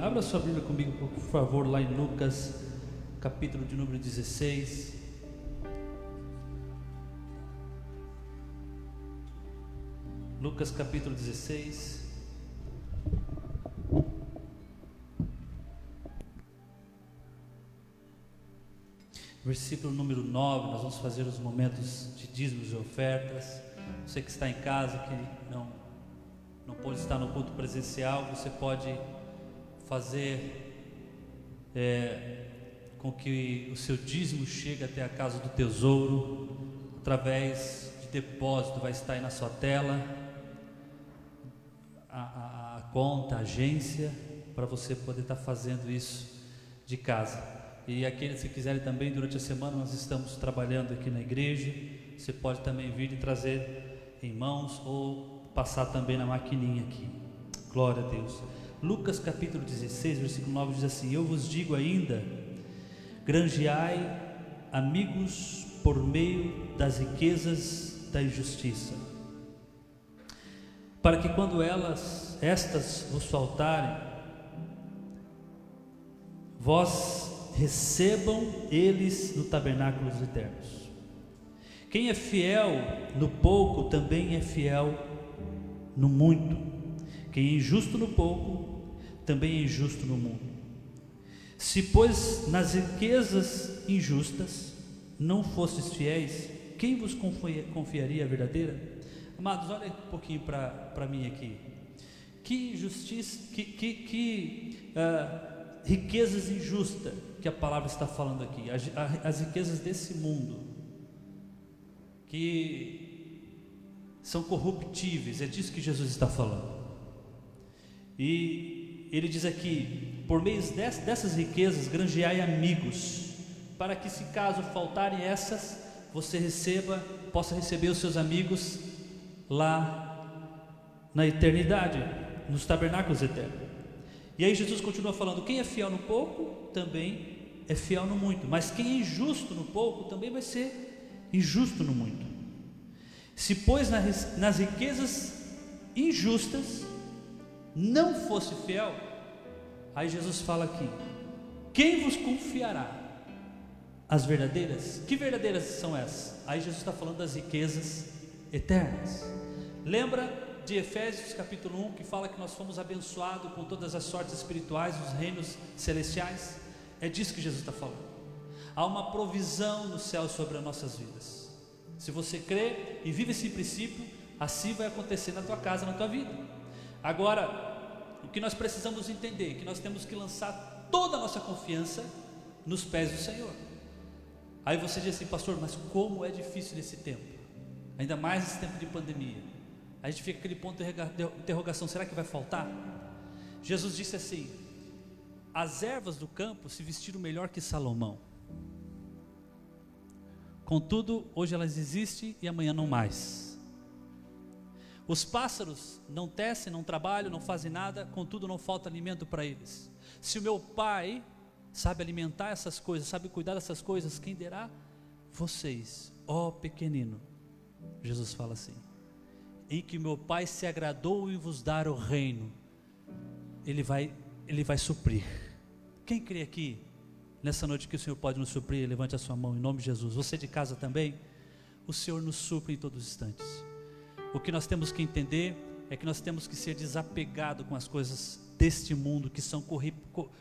Abra sua Bíblia comigo, por favor, lá em Lucas, capítulo de número 16. Lucas capítulo 16. Versículo número 9, nós vamos fazer os momentos de dízimos e ofertas. Você que está em casa, que não, não pode estar no culto presencial, você pode fazer é, com que o seu dízimo chegue até a casa do tesouro, através de depósito, vai estar aí na sua tela, a, a, a conta, a agência, para você poder estar fazendo isso de casa. E aqueles que quiserem também, durante a semana, nós estamos trabalhando aqui na igreja. Você pode também vir e trazer em mãos ou passar também na maquininha aqui. Glória a Deus. Lucas capítulo 16, versículo 9 diz assim: Eu vos digo ainda, granjeai amigos por meio das riquezas da injustiça, para que quando elas, estas vos faltarem, vós recebam eles no tabernáculo dos eternos. Quem é fiel no pouco também é fiel no muito. Quem é injusto no pouco, também é injusto no mundo. Se, pois, nas riquezas injustas não fostes fiéis, quem vos confiaria a verdadeira? Amados, olha um pouquinho para mim aqui. Que justiça, que, que, que uh, riquezas injustas que a palavra está falando aqui, as, as riquezas desse mundo, que são corruptíveis, é disso que Jesus está falando. E ele diz aqui: por meio dessas riquezas, granjeai amigos, para que, se caso faltarem essas, você receba, possa receber os seus amigos lá na eternidade, nos tabernáculos eternos. E aí Jesus continua falando: quem é fiel no pouco, também é fiel no muito, mas quem é injusto no pouco, também vai ser injusto no muito. Se, pois, nas riquezas injustas, não fosse fiel, aí Jesus fala aqui: quem vos confiará as verdadeiras? Que verdadeiras são essas? Aí Jesus está falando das riquezas eternas. Lembra de Efésios capítulo 1 que fala que nós fomos abençoados com todas as sortes espirituais nos reinos celestiais? É disso que Jesus está falando. Há uma provisão no céu sobre as nossas vidas. Se você crê e vive esse princípio, assim vai acontecer na tua casa, na tua vida. Agora, o que nós precisamos entender, que nós temos que lançar toda a nossa confiança nos pés do Senhor. Aí você diz assim, pastor, mas como é difícil nesse tempo, ainda mais nesse tempo de pandemia. A gente fica aquele ponto de interrogação: será que vai faltar? Jesus disse assim: as ervas do campo se vestiram melhor que Salomão. Contudo, hoje elas existem e amanhã não mais. Os pássaros não tecem, não trabalham, não fazem nada, contudo não falta alimento para eles. Se o meu pai sabe alimentar essas coisas, sabe cuidar dessas coisas, quem derá? Vocês, ó pequenino. Jesus fala assim: em que meu pai se agradou em vos dar o reino, ele vai, ele vai suprir. Quem crê aqui nessa noite que o Senhor pode nos suprir? Levante a sua mão em nome de Jesus. Você de casa também, o Senhor nos supre em todos os instantes. O que nós temos que entender é que nós temos que ser desapegados com as coisas deste mundo que são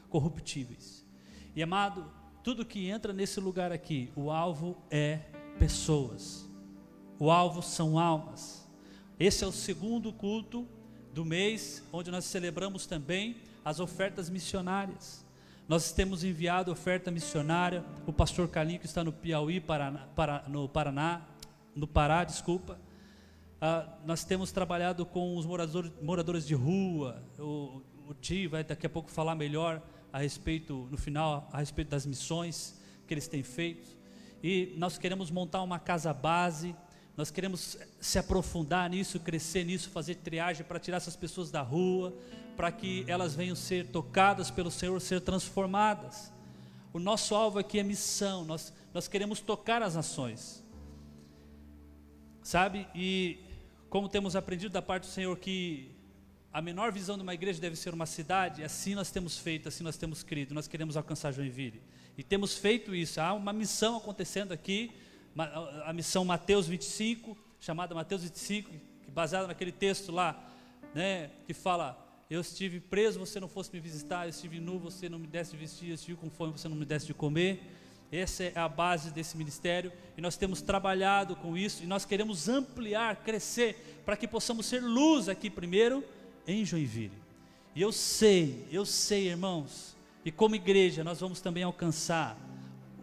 corruptíveis. E amado, tudo que entra nesse lugar aqui, o alvo é pessoas. O alvo são almas. Esse é o segundo culto do mês, onde nós celebramos também as ofertas missionárias. Nós temos enviado oferta missionária. O pastor Carlinho, que está no Piauí, Paraná, no Paraná, no Pará, desculpa, ah, nós temos trabalhado com os moradores, de rua. O, o Ti vai daqui a pouco falar melhor a respeito, no final, a respeito das missões que eles têm feito. E nós queremos montar uma casa base. Nós queremos se aprofundar nisso, crescer nisso, fazer triagem para tirar essas pessoas da rua, para que elas venham ser tocadas pelo Senhor, ser transformadas. O nosso alvo aqui é missão, nós, nós queremos tocar as nações, sabe? E como temos aprendido da parte do Senhor que a menor visão de uma igreja deve ser uma cidade, assim nós temos feito, assim nós temos crido, nós queremos alcançar Joinville. E temos feito isso. Há uma missão acontecendo aqui, a missão Mateus 25, chamada Mateus 25, baseada naquele texto lá, né, que fala: Eu estive preso, você não fosse me visitar, eu estive nu, você não me desse de vestir, eu estive com fome, você não me desse de comer. Essa é a base desse ministério e nós temos trabalhado com isso e nós queremos ampliar, crescer, para que possamos ser luz aqui primeiro em Joinville. E eu sei, eu sei, irmãos, e como igreja nós vamos também alcançar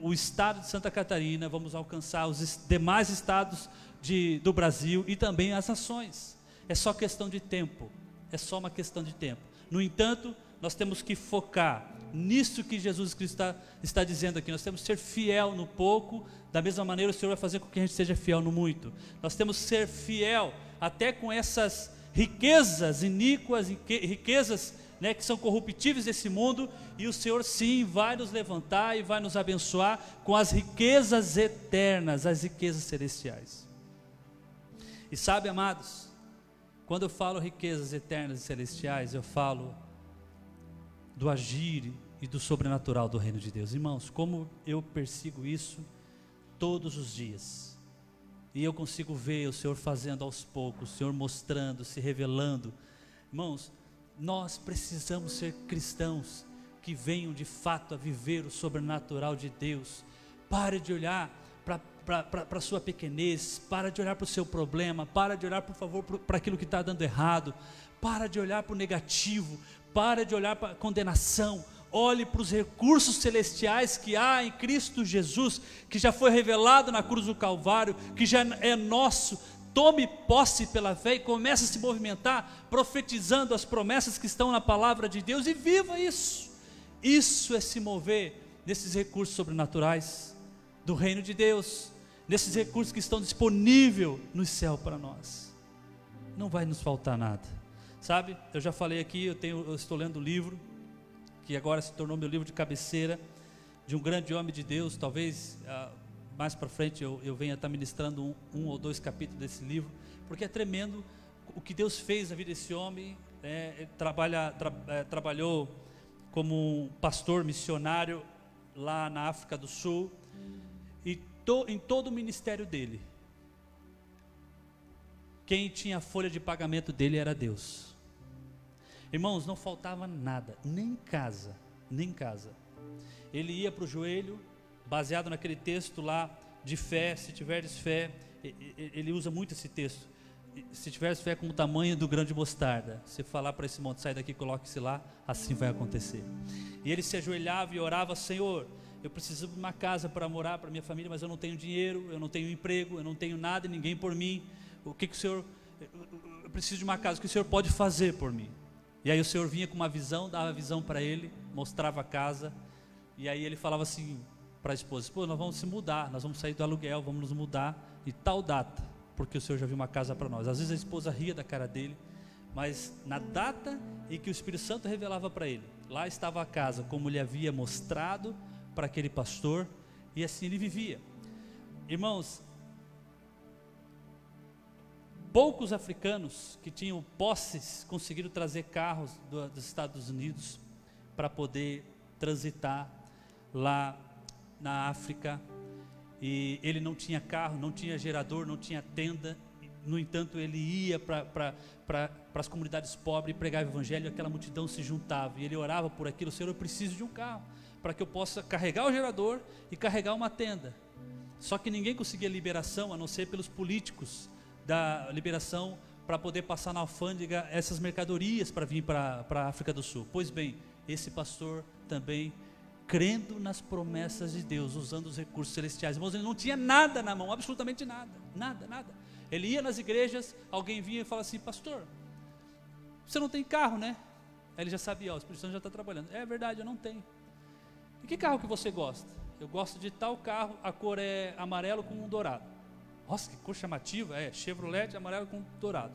o estado de Santa Catarina, vamos alcançar os demais estados de, do Brasil e também as nações. É só questão de tempo, é só uma questão de tempo. No entanto, nós temos que focar nisso que Jesus Cristo está, está dizendo aqui. Nós temos que ser fiel no pouco, da mesma maneira o Senhor vai fazer com que a gente seja fiel no muito. Nós temos que ser fiel até com essas riquezas iníquas, riquezas né, que são corruptíveis desse mundo, e o Senhor sim vai nos levantar e vai nos abençoar com as riquezas eternas, as riquezas celestiais. E sabe, amados, quando eu falo riquezas eternas e celestiais, eu falo do agir e do sobrenatural do reino de Deus. Irmãos, como eu persigo isso todos os dias. E eu consigo ver o Senhor fazendo aos poucos, o Senhor mostrando, se revelando. Irmãos, nós precisamos ser cristãos que venham de fato a viver o sobrenatural de Deus. Pare de olhar para a sua pequenez, para de olhar para o seu problema, para de olhar, por favor, para aquilo que está dando errado, para de olhar para o negativo, para de olhar para a condenação, olhe para os recursos celestiais que há em Cristo Jesus, que já foi revelado na cruz do Calvário, que já é nosso. Tome posse pela fé e comece a se movimentar, profetizando as promessas que estão na palavra de Deus e viva isso. Isso é se mover nesses recursos sobrenaturais do reino de Deus, nesses recursos que estão disponíveis no céu para nós. Não vai nos faltar nada. Sabe, eu já falei aqui, eu, tenho, eu estou lendo o livro, que agora se tornou meu livro de cabeceira, de um grande homem de Deus. Talvez ah, mais para frente eu, eu venha estar ministrando um, um, ou dois capítulos desse livro, porque é tremendo o que Deus fez na vida desse homem. É, ele trabalha, tra, é, trabalhou como um pastor missionário lá na África do Sul, e to, em todo o ministério dele, quem tinha a folha de pagamento dele era Deus. Irmãos, não faltava nada, nem casa, nem casa. Ele ia para o joelho, baseado naquele texto lá de fé, se tiveres fé, ele usa muito esse texto. Se tiveres fé com o tamanho do grão de mostarda, se falar para esse monte, sai daqui, coloque-se lá, assim vai acontecer. E ele se ajoelhava e orava, Senhor, eu preciso de uma casa para morar para minha família, mas eu não tenho dinheiro, eu não tenho emprego, eu não tenho nada, ninguém por mim. O que, que o Senhor, eu preciso de uma casa, o que o Senhor pode fazer por mim? E aí o Senhor vinha com uma visão, dava a visão para ele, mostrava a casa, e aí ele falava assim para a esposa: Pô, nós vamos se mudar, nós vamos sair do aluguel, vamos nos mudar, e tal data, porque o Senhor já viu uma casa para nós. Às vezes a esposa ria da cara dele, mas na data em que o Espírito Santo revelava para ele, lá estava a casa, como ele havia mostrado para aquele pastor, e assim ele vivia. Irmãos, poucos africanos que tinham posses conseguiram trazer carros do, dos Estados Unidos para poder transitar lá na África. E ele não tinha carro, não tinha gerador, não tinha tenda. No entanto, ele ia para as comunidades pobres e pregava o evangelho, e aquela multidão se juntava. E ele orava por aquilo: Senhor, eu preciso de um carro para que eu possa carregar o gerador e carregar uma tenda. Só que ninguém conseguia liberação a não ser pelos políticos da liberação para poder passar na alfândega essas mercadorias para vir para a África do Sul. Pois bem, esse pastor também crendo nas promessas de Deus, usando os recursos celestiais. Irmãos, ele não tinha nada na mão, absolutamente nada, nada, nada. Ele ia nas igrejas, alguém vinha e falava assim, pastor, você não tem carro, né? Aí ele já sabia, ó, o Espírito Santo já está trabalhando. É verdade, eu não tenho. E que carro que você gosta? Eu gosto de tal carro, a cor é amarelo com um dourado. Nossa, que cor chamativa, é Chevrolet amarelo com dourado.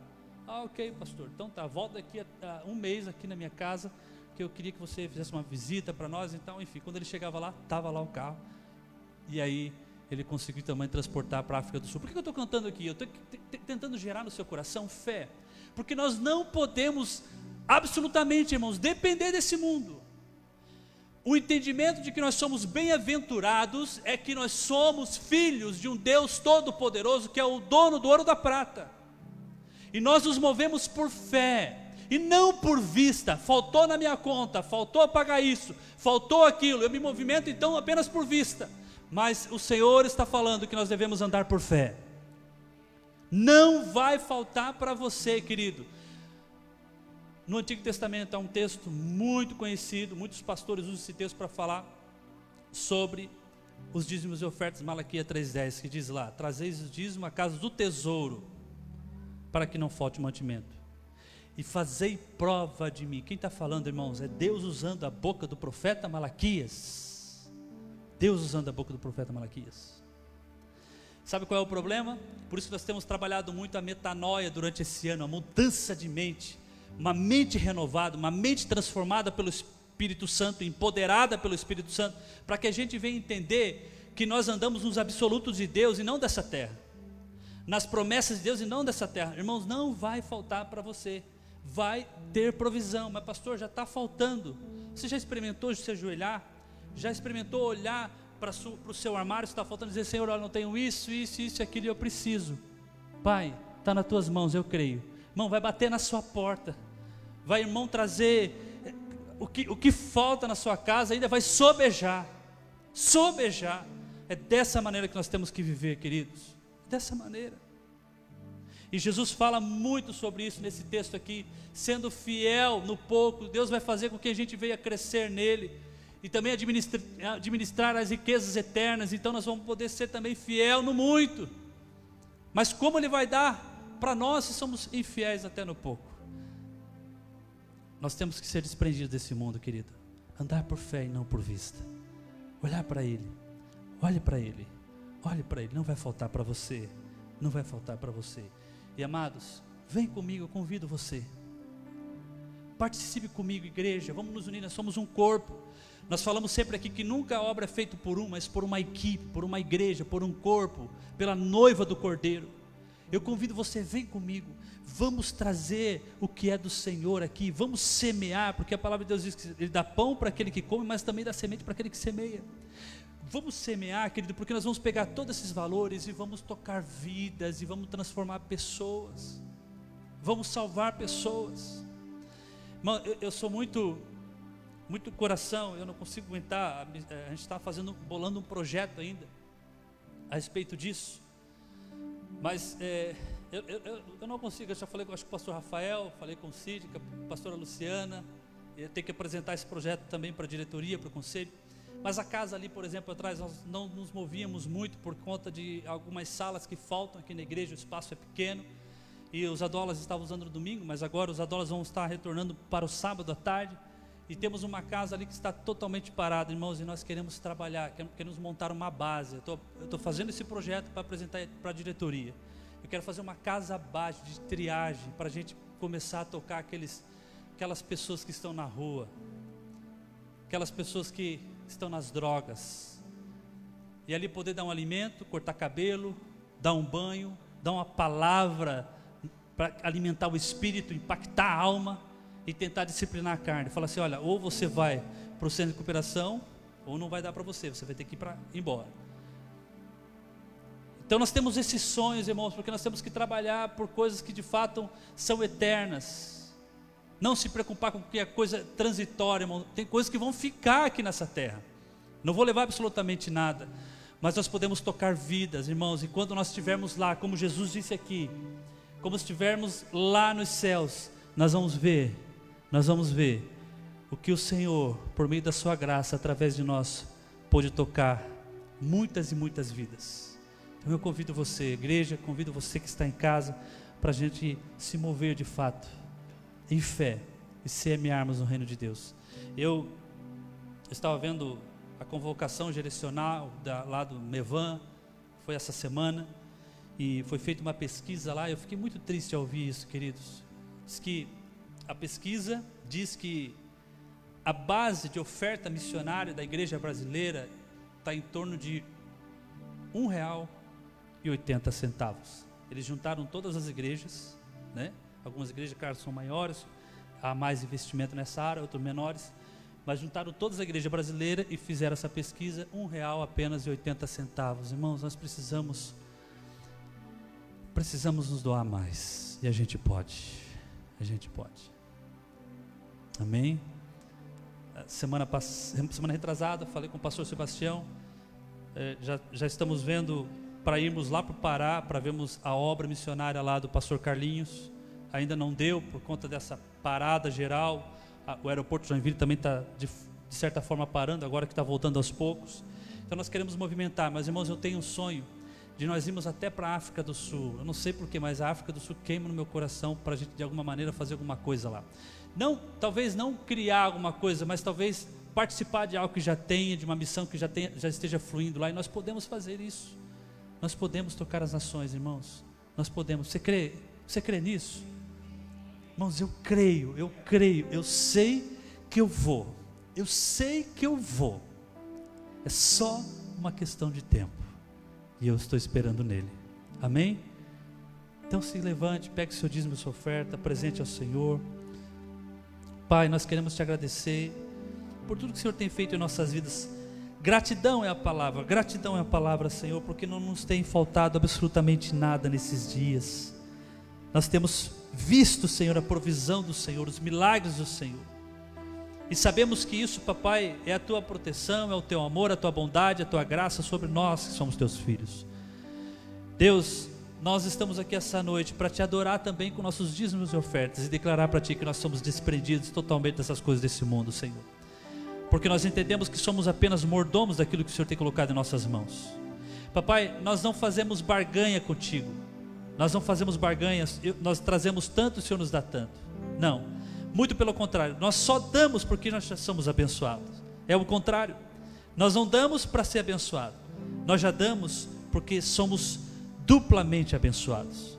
Ah, ok, pastor. Então tá, volta daqui a, a um mês aqui na minha casa, que eu queria que você fizesse uma visita para nós. Então, enfim, quando ele chegava lá, estava lá o carro. E aí ele conseguiu também transportar para a África do Sul. Por que eu estou cantando aqui? Eu estou tentando gerar no seu coração fé. Porque nós não podemos absolutamente, irmãos, depender desse mundo. O entendimento de que nós somos bem-aventurados é que nós somos filhos de um Deus todo-poderoso que é o dono do ouro da prata. E nós nos movemos por fé e não por vista. Faltou na minha conta, faltou pagar isso, faltou aquilo. Eu me movimento então apenas por vista. Mas o Senhor está falando que nós devemos andar por fé. Não vai faltar para você, querido. No Antigo Testamento há um texto muito conhecido, muitos pastores usam esse texto para falar sobre os dízimos e ofertas, Malaquia 3,10, que diz lá: Trazeis o dízimo à casa do tesouro, para que não falte mantimento. E fazei prova de mim. Quem está falando, irmãos? É Deus usando a boca do profeta Malaquias. Deus usando a boca do profeta Malaquias. Sabe qual é o problema? Por isso nós temos trabalhado muito a metanoia durante esse ano, a mudança de mente uma mente renovada, uma mente transformada pelo Espírito Santo, empoderada pelo Espírito Santo, para que a gente venha entender que nós andamos nos absolutos de Deus e não dessa terra, nas promessas de Deus e não dessa terra. Irmãos, não vai faltar para você, vai ter provisão, mas pastor, já está faltando. Você já experimentou se ajoelhar? Já experimentou olhar para o seu armário, está faltando dizer, Senhor, eu não tenho isso, isso, isso, aquilo, eu preciso. Pai, está nas tuas mãos, eu creio. Irmão, vai bater na sua porta vai, irmão, trazer eh, o que, o que falta na sua casa, ainda vai sobejar. Sobejar. É dessa maneira que nós temos que viver, queridos. Dessa maneira. E Jesus fala muito sobre isso nesse texto aqui, sendo fiel no pouco, Deus vai fazer com que a gente venha crescer nele e também administrar, administrar as riquezas eternas. Então nós vamos poder ser também fiel no muito. Mas como ele vai dar para nós se somos infiéis até no pouco? Nós temos que ser desprendidos desse mundo, querido. Andar por fé e não por vista. Olhar para Ele. Olhe para Ele. Olhe para Ele. Não vai faltar para você. Não vai faltar para você. E amados, vem comigo, eu convido você. Participe comigo, igreja. Vamos nos unir, nós somos um corpo. Nós falamos sempre aqui que nunca a obra é feita por um, mas por uma equipe, por uma igreja, por um corpo, pela noiva do Cordeiro. Eu convido você, vem comigo. Vamos trazer o que é do Senhor aqui, vamos semear, porque a palavra de Deus diz que Ele dá pão para aquele que come, mas também dá semente para aquele que semeia. Vamos semear, querido, porque nós vamos pegar todos esses valores e vamos tocar vidas e vamos transformar pessoas, vamos salvar pessoas. Irmão, eu, eu sou muito, muito coração, eu não consigo aguentar. A gente está fazendo, bolando um projeto ainda a respeito disso, mas é, eu, eu, eu não consigo, eu já falei com, o pastor Rafael, falei com o Cid, com a pastora Luciana, eu tenho que apresentar esse projeto também para a diretoria, para o conselho. Mas a casa ali, por exemplo, atrás, nós não nos movíamos muito por conta de algumas salas que faltam aqui na igreja, o espaço é pequeno. E os adólas estavam usando no domingo, mas agora os adólas vão estar retornando para o sábado à tarde. E temos uma casa ali que está totalmente parada, irmãos, e nós queremos trabalhar, queremos montar uma base. Eu estou fazendo esse projeto para apresentar para a diretoria. Eu quero fazer uma casa abaixo de triagem para a gente começar a tocar aqueles, aquelas pessoas que estão na rua, aquelas pessoas que estão nas drogas. E ali poder dar um alimento, cortar cabelo, dar um banho, dar uma palavra para alimentar o espírito, impactar a alma e tentar disciplinar a carne. Fala assim: olha, ou você vai para o centro de recuperação, ou não vai dar para você, você vai ter que ir para embora. Então nós temos esses sonhos, irmãos, porque nós temos que trabalhar por coisas que de fato são eternas. Não se preocupar com que é coisa transitória, irmão. Tem coisas que vão ficar aqui nessa terra. Não vou levar absolutamente nada. Mas nós podemos tocar vidas, irmãos. E quando nós estivermos lá, como Jesus disse aqui, como estivermos lá nos céus, nós vamos ver, nós vamos ver o que o Senhor, por meio da sua graça, através de nós, pôde tocar muitas e muitas vidas. Então eu convido você, igreja, convido você que está em casa, para a gente se mover de fato, em fé, e semearmos no reino de Deus. Eu estava vendo a convocação direcional da, lá do Mevan, foi essa semana, e foi feita uma pesquisa lá, eu fiquei muito triste ao ouvir isso, queridos. Diz que a pesquisa diz que a base de oferta missionária da igreja brasileira está em torno de um real e 80 centavos. Eles juntaram todas as igrejas, né? Algumas igrejas, claro, são maiores, há mais investimento nessa área, outros menores, mas juntaram todas a igreja brasileira e fizeram essa pesquisa, um real apenas e 80 centavos. Irmãos, nós precisamos precisamos nos doar mais. E a gente pode. A gente pode. Amém? Semana, semana retrasada, falei com o pastor Sebastião. É, já, já estamos vendo para irmos lá para o Pará, para vermos a obra missionária lá do pastor Carlinhos. Ainda não deu por conta dessa parada geral. O aeroporto Joinville também está, de, de certa forma, parando, agora que está voltando aos poucos. Então nós queremos movimentar, mas irmãos, eu tenho um sonho de nós irmos até para a África do Sul. Eu não sei porquê, mas a África do Sul queima no meu coração para a gente de alguma maneira fazer alguma coisa lá. Não, talvez não criar alguma coisa, mas talvez participar de algo que já tenha, de uma missão que já, tenha, já esteja fluindo lá, e nós podemos fazer isso. Nós podemos tocar as nações, irmãos. Nós podemos. Você crê? Você crê nisso? Irmãos, eu creio, eu creio, eu sei que eu vou. Eu sei que eu vou. É só uma questão de tempo e eu estou esperando nele. Amém? Então se levante, pegue seu dízimo sua oferta, presente ao Senhor. Pai, nós queremos te agradecer por tudo que o Senhor tem feito em nossas vidas. Gratidão é a palavra, gratidão é a palavra, Senhor, porque não nos tem faltado absolutamente nada nesses dias. Nós temos visto, Senhor, a provisão do Senhor, os milagres do Senhor. E sabemos que isso, papai, é a tua proteção, é o teu amor, a tua bondade, a tua graça sobre nós que somos teus filhos. Deus, nós estamos aqui essa noite para te adorar também com nossos dízimos e ofertas e declarar para ti que nós somos desprendidos totalmente dessas coisas desse mundo, Senhor. Porque nós entendemos que somos apenas mordomos daquilo que o Senhor tem colocado em nossas mãos. Papai, nós não fazemos barganha contigo. Nós não fazemos barganhas, nós trazemos tanto, o Senhor nos dá tanto. Não. Muito pelo contrário, nós só damos porque nós já somos abençoados. É o contrário. Nós não damos para ser abençoado. Nós já damos porque somos duplamente abençoados.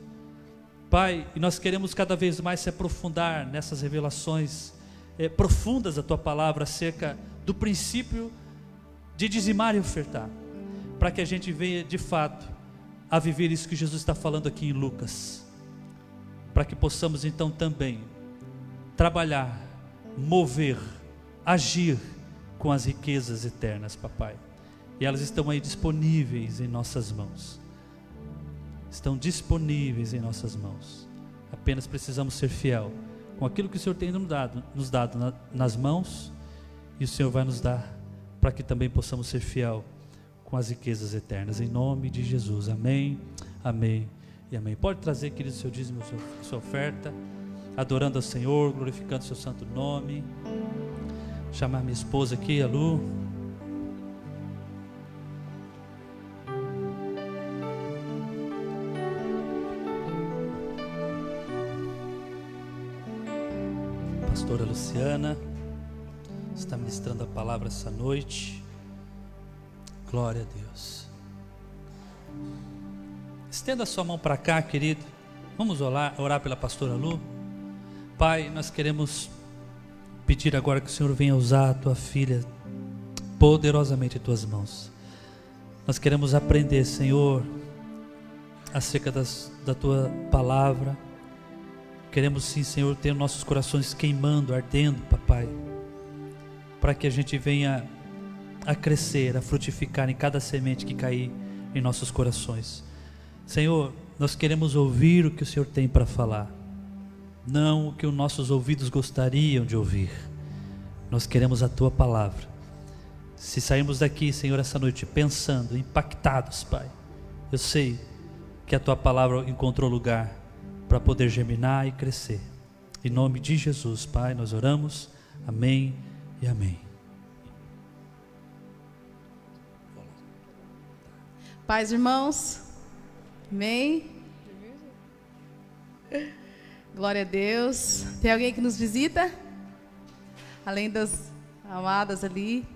Pai, e nós queremos cada vez mais se aprofundar nessas revelações é, profundas da tua palavra acerca do princípio de dizimar e ofertar, para que a gente venha de fato a viver isso que Jesus está falando aqui em Lucas, para que possamos então também trabalhar, mover, agir com as riquezas eternas, papai. E elas estão aí disponíveis em nossas mãos. Estão disponíveis em nossas mãos. Apenas precisamos ser fiel com aquilo que o Senhor tem nos dado, nos dado na, nas mãos, e o Senhor vai nos dar para que também possamos ser fiel com as riquezas eternas. Em nome de Jesus. Amém. Amém. E amém. Pode trazer, querido, seu dízimo, sua oferta adorando ao Senhor, glorificando seu santo nome. Chamar minha esposa aqui, a Lu. Luciana está ministrando a palavra essa noite. Glória a Deus. Estenda sua mão para cá, querido. Vamos orar, orar pela pastora Lu. Pai, nós queremos pedir agora que o Senhor venha usar a tua filha poderosamente em tuas mãos. Nós queremos aprender, Senhor, acerca das, da tua palavra. Queremos sim, Senhor, ter nossos corações queimando, ardendo, papai, para que a gente venha a crescer, a frutificar em cada semente que cair em nossos corações. Senhor, nós queremos ouvir o que o Senhor tem para falar não o que os nossos ouvidos gostariam de ouvir. Nós queremos a tua palavra. Se sairmos daqui, Senhor, essa noite pensando, impactados, Pai, eu sei que a tua palavra encontrou lugar para poder germinar e crescer. Em nome de Jesus, Pai, nós oramos. Amém e amém. Paz, irmãos. Amém. Glória a Deus. Tem alguém que nos visita? Além das amadas ali.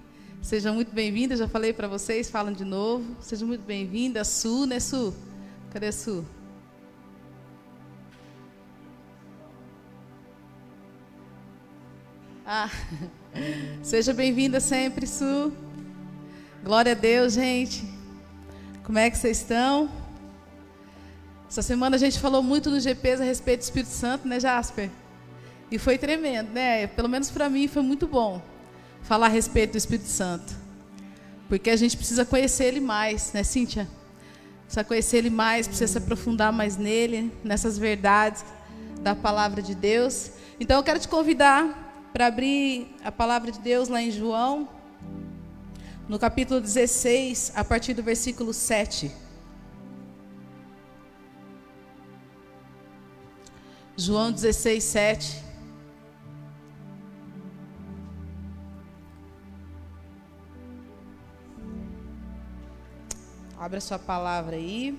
Sejam muito bem-vindas. Já falei para vocês, falam de novo. Sejam muito bem-vindas. Su, né, Su? Cadê Su? Ah, seja bem-vinda sempre, Su. Glória a Deus, gente. Como é que vocês estão? Essa semana a gente falou muito no GPs a respeito do Espírito Santo, né, Jasper? E foi tremendo, né? Pelo menos para mim foi muito bom falar a respeito do Espírito Santo. Porque a gente precisa conhecer ele mais, né, Cíntia? Precisa conhecer ele mais, precisa se aprofundar mais nele, nessas verdades da palavra de Deus. Então eu quero te convidar para abrir a palavra de Deus lá em João, no capítulo 16, a partir do versículo 7. João 16, 7. Abra sua palavra aí.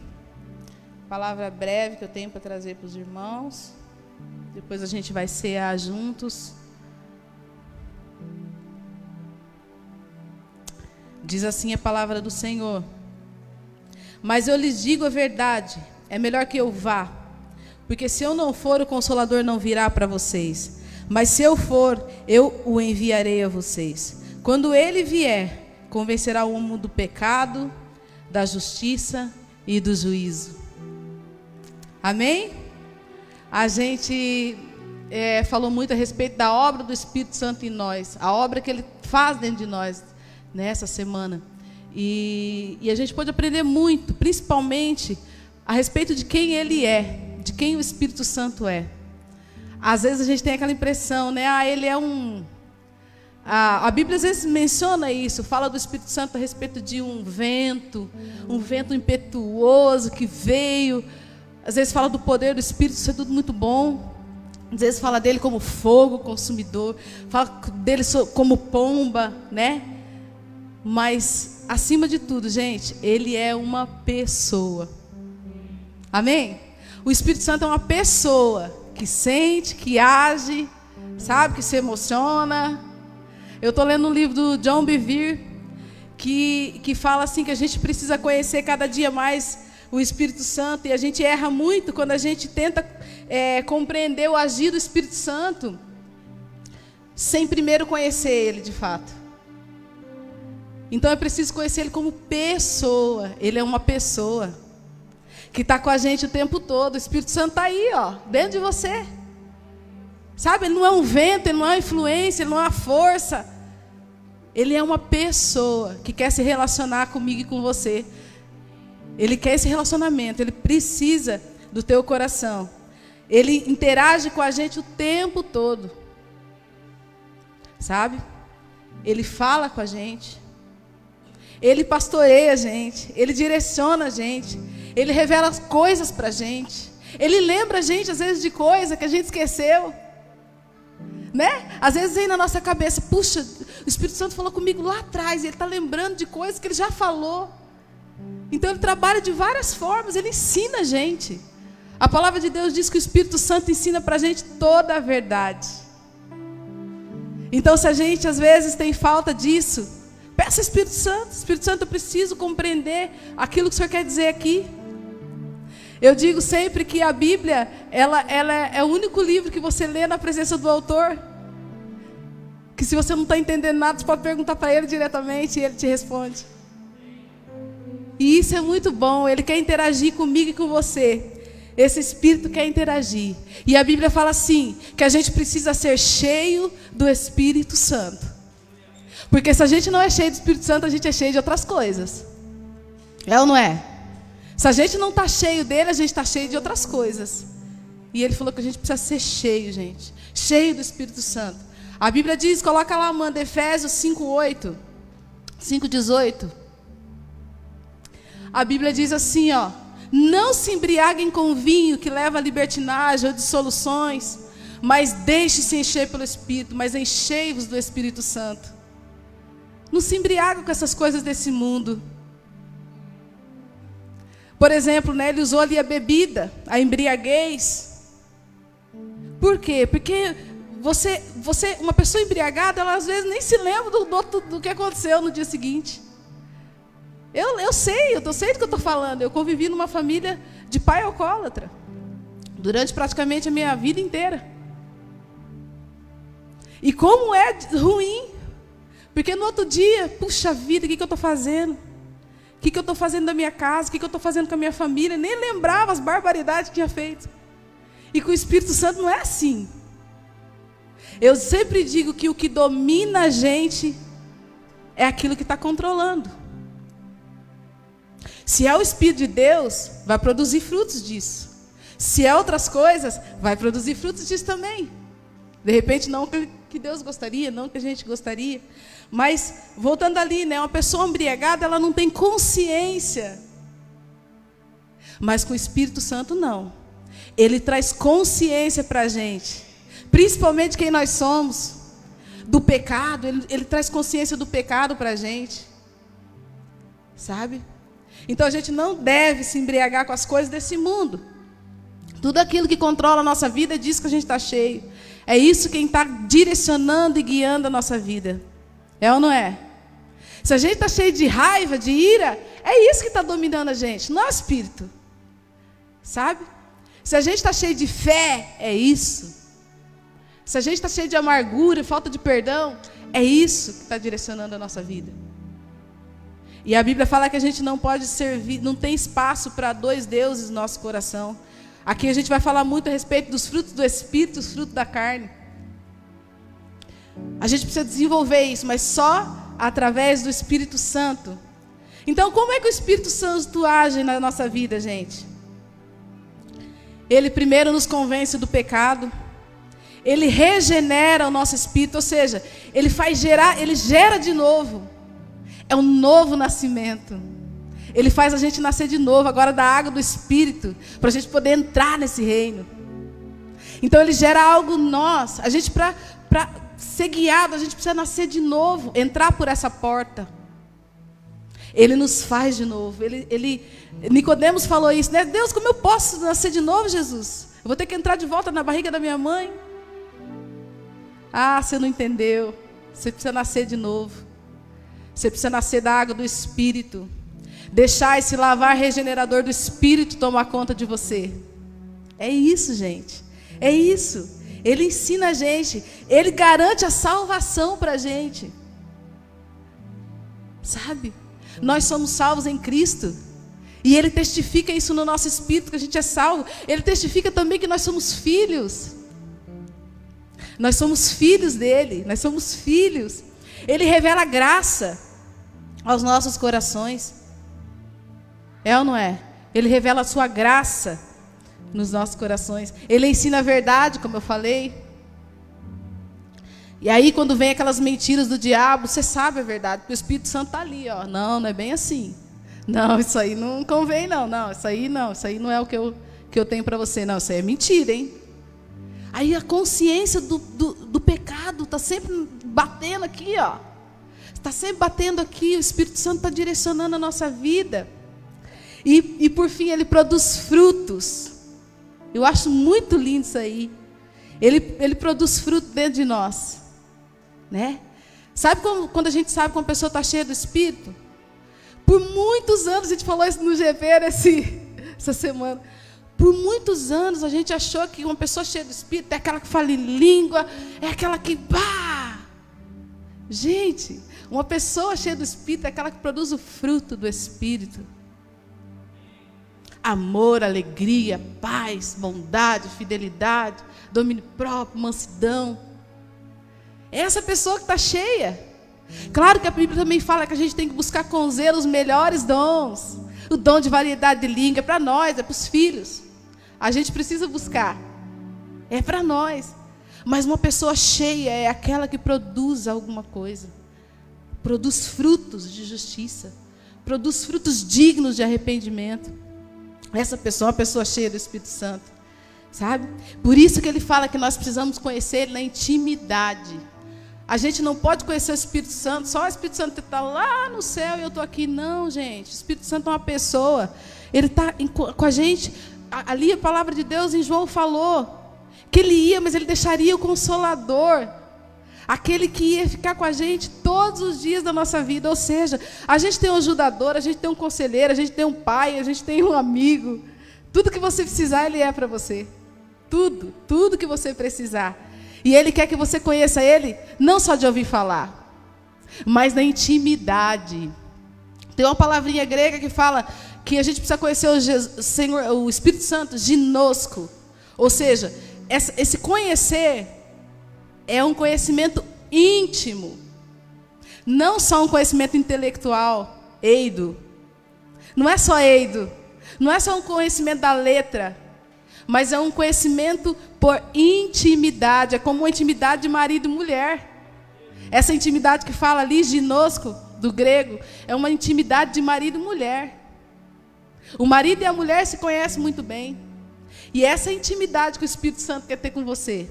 Palavra breve que eu tenho para trazer para os irmãos. Depois a gente vai cear juntos. Diz assim a palavra do Senhor. Mas eu lhes digo a verdade: é melhor que eu vá, porque se eu não for, o consolador não virá para vocês. Mas se eu for, eu o enviarei a vocês. Quando ele vier, convencerá o homem do pecado, da justiça e do juízo. Amém? A gente é, falou muito a respeito da obra do Espírito Santo em nós, a obra que ele faz dentro de nós nessa semana. E, e a gente pode aprender muito, principalmente a respeito de quem ele é, de quem o Espírito Santo é. Às vezes a gente tem aquela impressão, né? Ah, ele é um a, a, Bíblia às vezes menciona isso, fala do Espírito Santo a respeito de um vento, um vento impetuoso que veio. Às vezes fala do poder do Espírito, isso é tudo muito bom. Às vezes fala dele como fogo consumidor, fala dele como pomba, né? Mas, acima de tudo, gente, ele é uma pessoa. Amém? O Espírito Santo é uma pessoa que sente, que age, sabe, que se emociona, eu estou lendo um livro do John Bevere que, que fala assim que a gente precisa conhecer cada dia mais o Espírito Santo e a gente erra muito quando a gente tenta é, compreender o agir do Espírito Santo sem primeiro conhecer ele de fato. Então é preciso conhecer ele como pessoa. Ele é uma pessoa que está com a gente o tempo todo. O Espírito Santo está aí, ó, dentro de você. Sabe? Ele não é um vento, ele não é uma influência, ele não é uma força. Ele é uma pessoa que quer se relacionar comigo e com você. Ele quer esse relacionamento, ele precisa do teu coração. Ele interage com a gente o tempo todo. Sabe? Ele fala com a gente. Ele pastoreia a gente, ele direciona a gente, ele revela coisas para a gente. Ele lembra a gente às vezes de coisa que a gente esqueceu né? Às vezes vem na nossa cabeça, puxa, o Espírito Santo falou comigo lá atrás, e ele está lembrando de coisas que ele já falou. Então ele trabalha de várias formas, ele ensina a gente. A palavra de Deus diz que o Espírito Santo ensina para a gente toda a verdade. Então, se a gente às vezes tem falta disso, peça Espírito Santo. Espírito Santo, eu preciso compreender aquilo que o Senhor quer dizer aqui. Eu digo sempre que a Bíblia, ela, ela é o único livro que você lê na presença do autor. Que se você não está entendendo nada, você pode perguntar para ele diretamente e ele te responde. E isso é muito bom. Ele quer interagir comigo e com você. Esse Espírito quer interagir. E a Bíblia fala assim: que a gente precisa ser cheio do Espírito Santo. Porque se a gente não é cheio do Espírito Santo, a gente é cheio de outras coisas. É ou não é? Se a gente não está cheio dele, a gente está cheio de outras coisas. E ele falou que a gente precisa ser cheio, gente. Cheio do Espírito Santo. A Bíblia diz, coloca lá, manda, Efésios 5,8. 5,18. A Bíblia diz assim, ó. Não se embriaguem com vinho que leva a libertinagem ou dissoluções, mas deixe-se encher pelo Espírito, mas enchei-vos do Espírito Santo. Não se embriaguem com essas coisas desse mundo. Por exemplo, né, ele usou ali a bebida, a embriaguez. Por quê? Porque você, você, uma pessoa embriagada, ela às vezes nem se lembra do, do, do que aconteceu no dia seguinte. Eu, eu sei, eu sei do que eu estou falando. Eu convivi numa família de pai alcoólatra durante praticamente a minha vida inteira. E como é ruim, porque no outro dia, puxa vida, o que, que eu estou fazendo? que, que eu estou fazendo da minha casa, o que, que eu estou fazendo com a minha família, nem lembrava as barbaridades que tinha feito. E com o Espírito Santo não é assim. Eu sempre digo que o que domina a gente é aquilo que está controlando. Se é o Espírito de Deus, vai produzir frutos disso. Se é outras coisas, vai produzir frutos disso também. De repente, não que Deus gostaria, não que a gente gostaria. Mas, voltando ali, né, uma pessoa embriagada, ela não tem consciência. Mas com o Espírito Santo, não. Ele traz consciência para a gente. Principalmente quem nós somos. Do pecado. Ele, ele traz consciência do pecado para a gente. Sabe? Então a gente não deve se embriagar com as coisas desse mundo. Tudo aquilo que controla a nossa vida diz que a gente está cheio. É isso quem está direcionando e guiando a nossa vida. É ou não é? Se a gente está cheio de raiva, de ira, é isso que está dominando a gente, não é o espírito. Sabe? Se a gente está cheio de fé, é isso. Se a gente está cheio de amargura, falta de perdão, é isso que está direcionando a nossa vida. E a Bíblia fala que a gente não pode servir, não tem espaço para dois deuses no nosso coração. Aqui a gente vai falar muito a respeito dos frutos do Espírito, os frutos da carne. A gente precisa desenvolver isso, mas só através do Espírito Santo. Então, como é que o Espírito Santo age na nossa vida, gente? Ele primeiro nos convence do pecado. Ele regenera o nosso espírito, ou seja, ele faz gerar, ele gera de novo. É um novo nascimento. Ele faz a gente nascer de novo, agora da água do Espírito, para a gente poder entrar nesse reino. Então ele gera algo nós. A gente, para ser guiado, a gente precisa nascer de novo, entrar por essa porta. Ele nos faz de novo. Ele, ele, Nicodemos falou isso, né? Deus, como eu posso nascer de novo, Jesus? Eu vou ter que entrar de volta na barriga da minha mãe. Ah, você não entendeu. Você precisa nascer de novo. Você precisa nascer da água do Espírito. Deixar esse lavar regenerador do Espírito tomar conta de você. É isso, gente. É isso. Ele ensina a gente. Ele garante a salvação para a gente. Sabe? Nós somos salvos em Cristo. E Ele testifica isso no nosso espírito, que a gente é salvo. Ele testifica também que nós somos filhos. Nós somos filhos dele. Nós somos filhos. Ele revela graça aos nossos corações. É ou não é? Ele revela a sua graça nos nossos corações. Ele ensina a verdade, como eu falei. E aí, quando vem aquelas mentiras do diabo, você sabe a verdade, porque o Espírito Santo está ali, ó. Não, não é bem assim. Não, isso aí não convém, não. Não, isso aí não. Isso aí não é o que eu, que eu tenho para você. Não, isso aí é mentira, hein? Aí a consciência do, do, do pecado está sempre batendo aqui, ó. Está sempre batendo aqui, o Espírito Santo está direcionando a nossa vida. E, e por fim, ele produz frutos. Eu acho muito lindo isso aí. Ele, ele produz fruto dentro de nós. Né? Sabe como, quando a gente sabe que uma pessoa está cheia do Espírito? Por muitos anos, a gente falou isso no GP esse, essa semana. Por muitos anos a gente achou que uma pessoa cheia do Espírito é aquela que fala em língua, é aquela que. Bah! Gente, uma pessoa cheia do Espírito é aquela que produz o fruto do Espírito. Amor, alegria, paz, bondade, fidelidade, domínio próprio, mansidão. É essa pessoa que está cheia. Claro que a Bíblia também fala que a gente tem que buscar com zelo os melhores dons. O dom de variedade de língua é para nós, é para os filhos. A gente precisa buscar. É para nós. Mas uma pessoa cheia é aquela que produz alguma coisa produz frutos de justiça, produz frutos dignos de arrependimento. Essa pessoa é uma pessoa cheia do Espírito Santo, sabe? Por isso que ele fala que nós precisamos conhecer ele na intimidade. A gente não pode conhecer o Espírito Santo, só o Espírito Santo está lá no céu e eu estou aqui. Não, gente. O Espírito Santo é uma pessoa. Ele está com a gente. Ali a palavra de Deus em João falou que ele ia, mas ele deixaria o consolador aquele que ia ficar com a gente todos os dias da nossa vida. Ou seja, a gente tem um ajudador, a gente tem um conselheiro, a gente tem um pai, a gente tem um amigo. Tudo que você precisar, ele é para você. Tudo, tudo que você precisar. E ele quer que você conheça ele não só de ouvir falar, mas na intimidade. Tem uma palavrinha grega que fala que a gente precisa conhecer o, Jesus, Senhor, o Espírito Santo ginosco. Ou seja, esse conhecer é um conhecimento íntimo. Não só um conhecimento intelectual, eido. Não é só eido. Não é só um conhecimento da letra. Mas é um conhecimento por intimidade. É como uma intimidade de marido e mulher. Essa intimidade que fala ali, ginosco, do grego, é uma intimidade de marido e mulher. O marido e a mulher se conhecem muito bem. E essa é a intimidade que o Espírito Santo quer ter com você.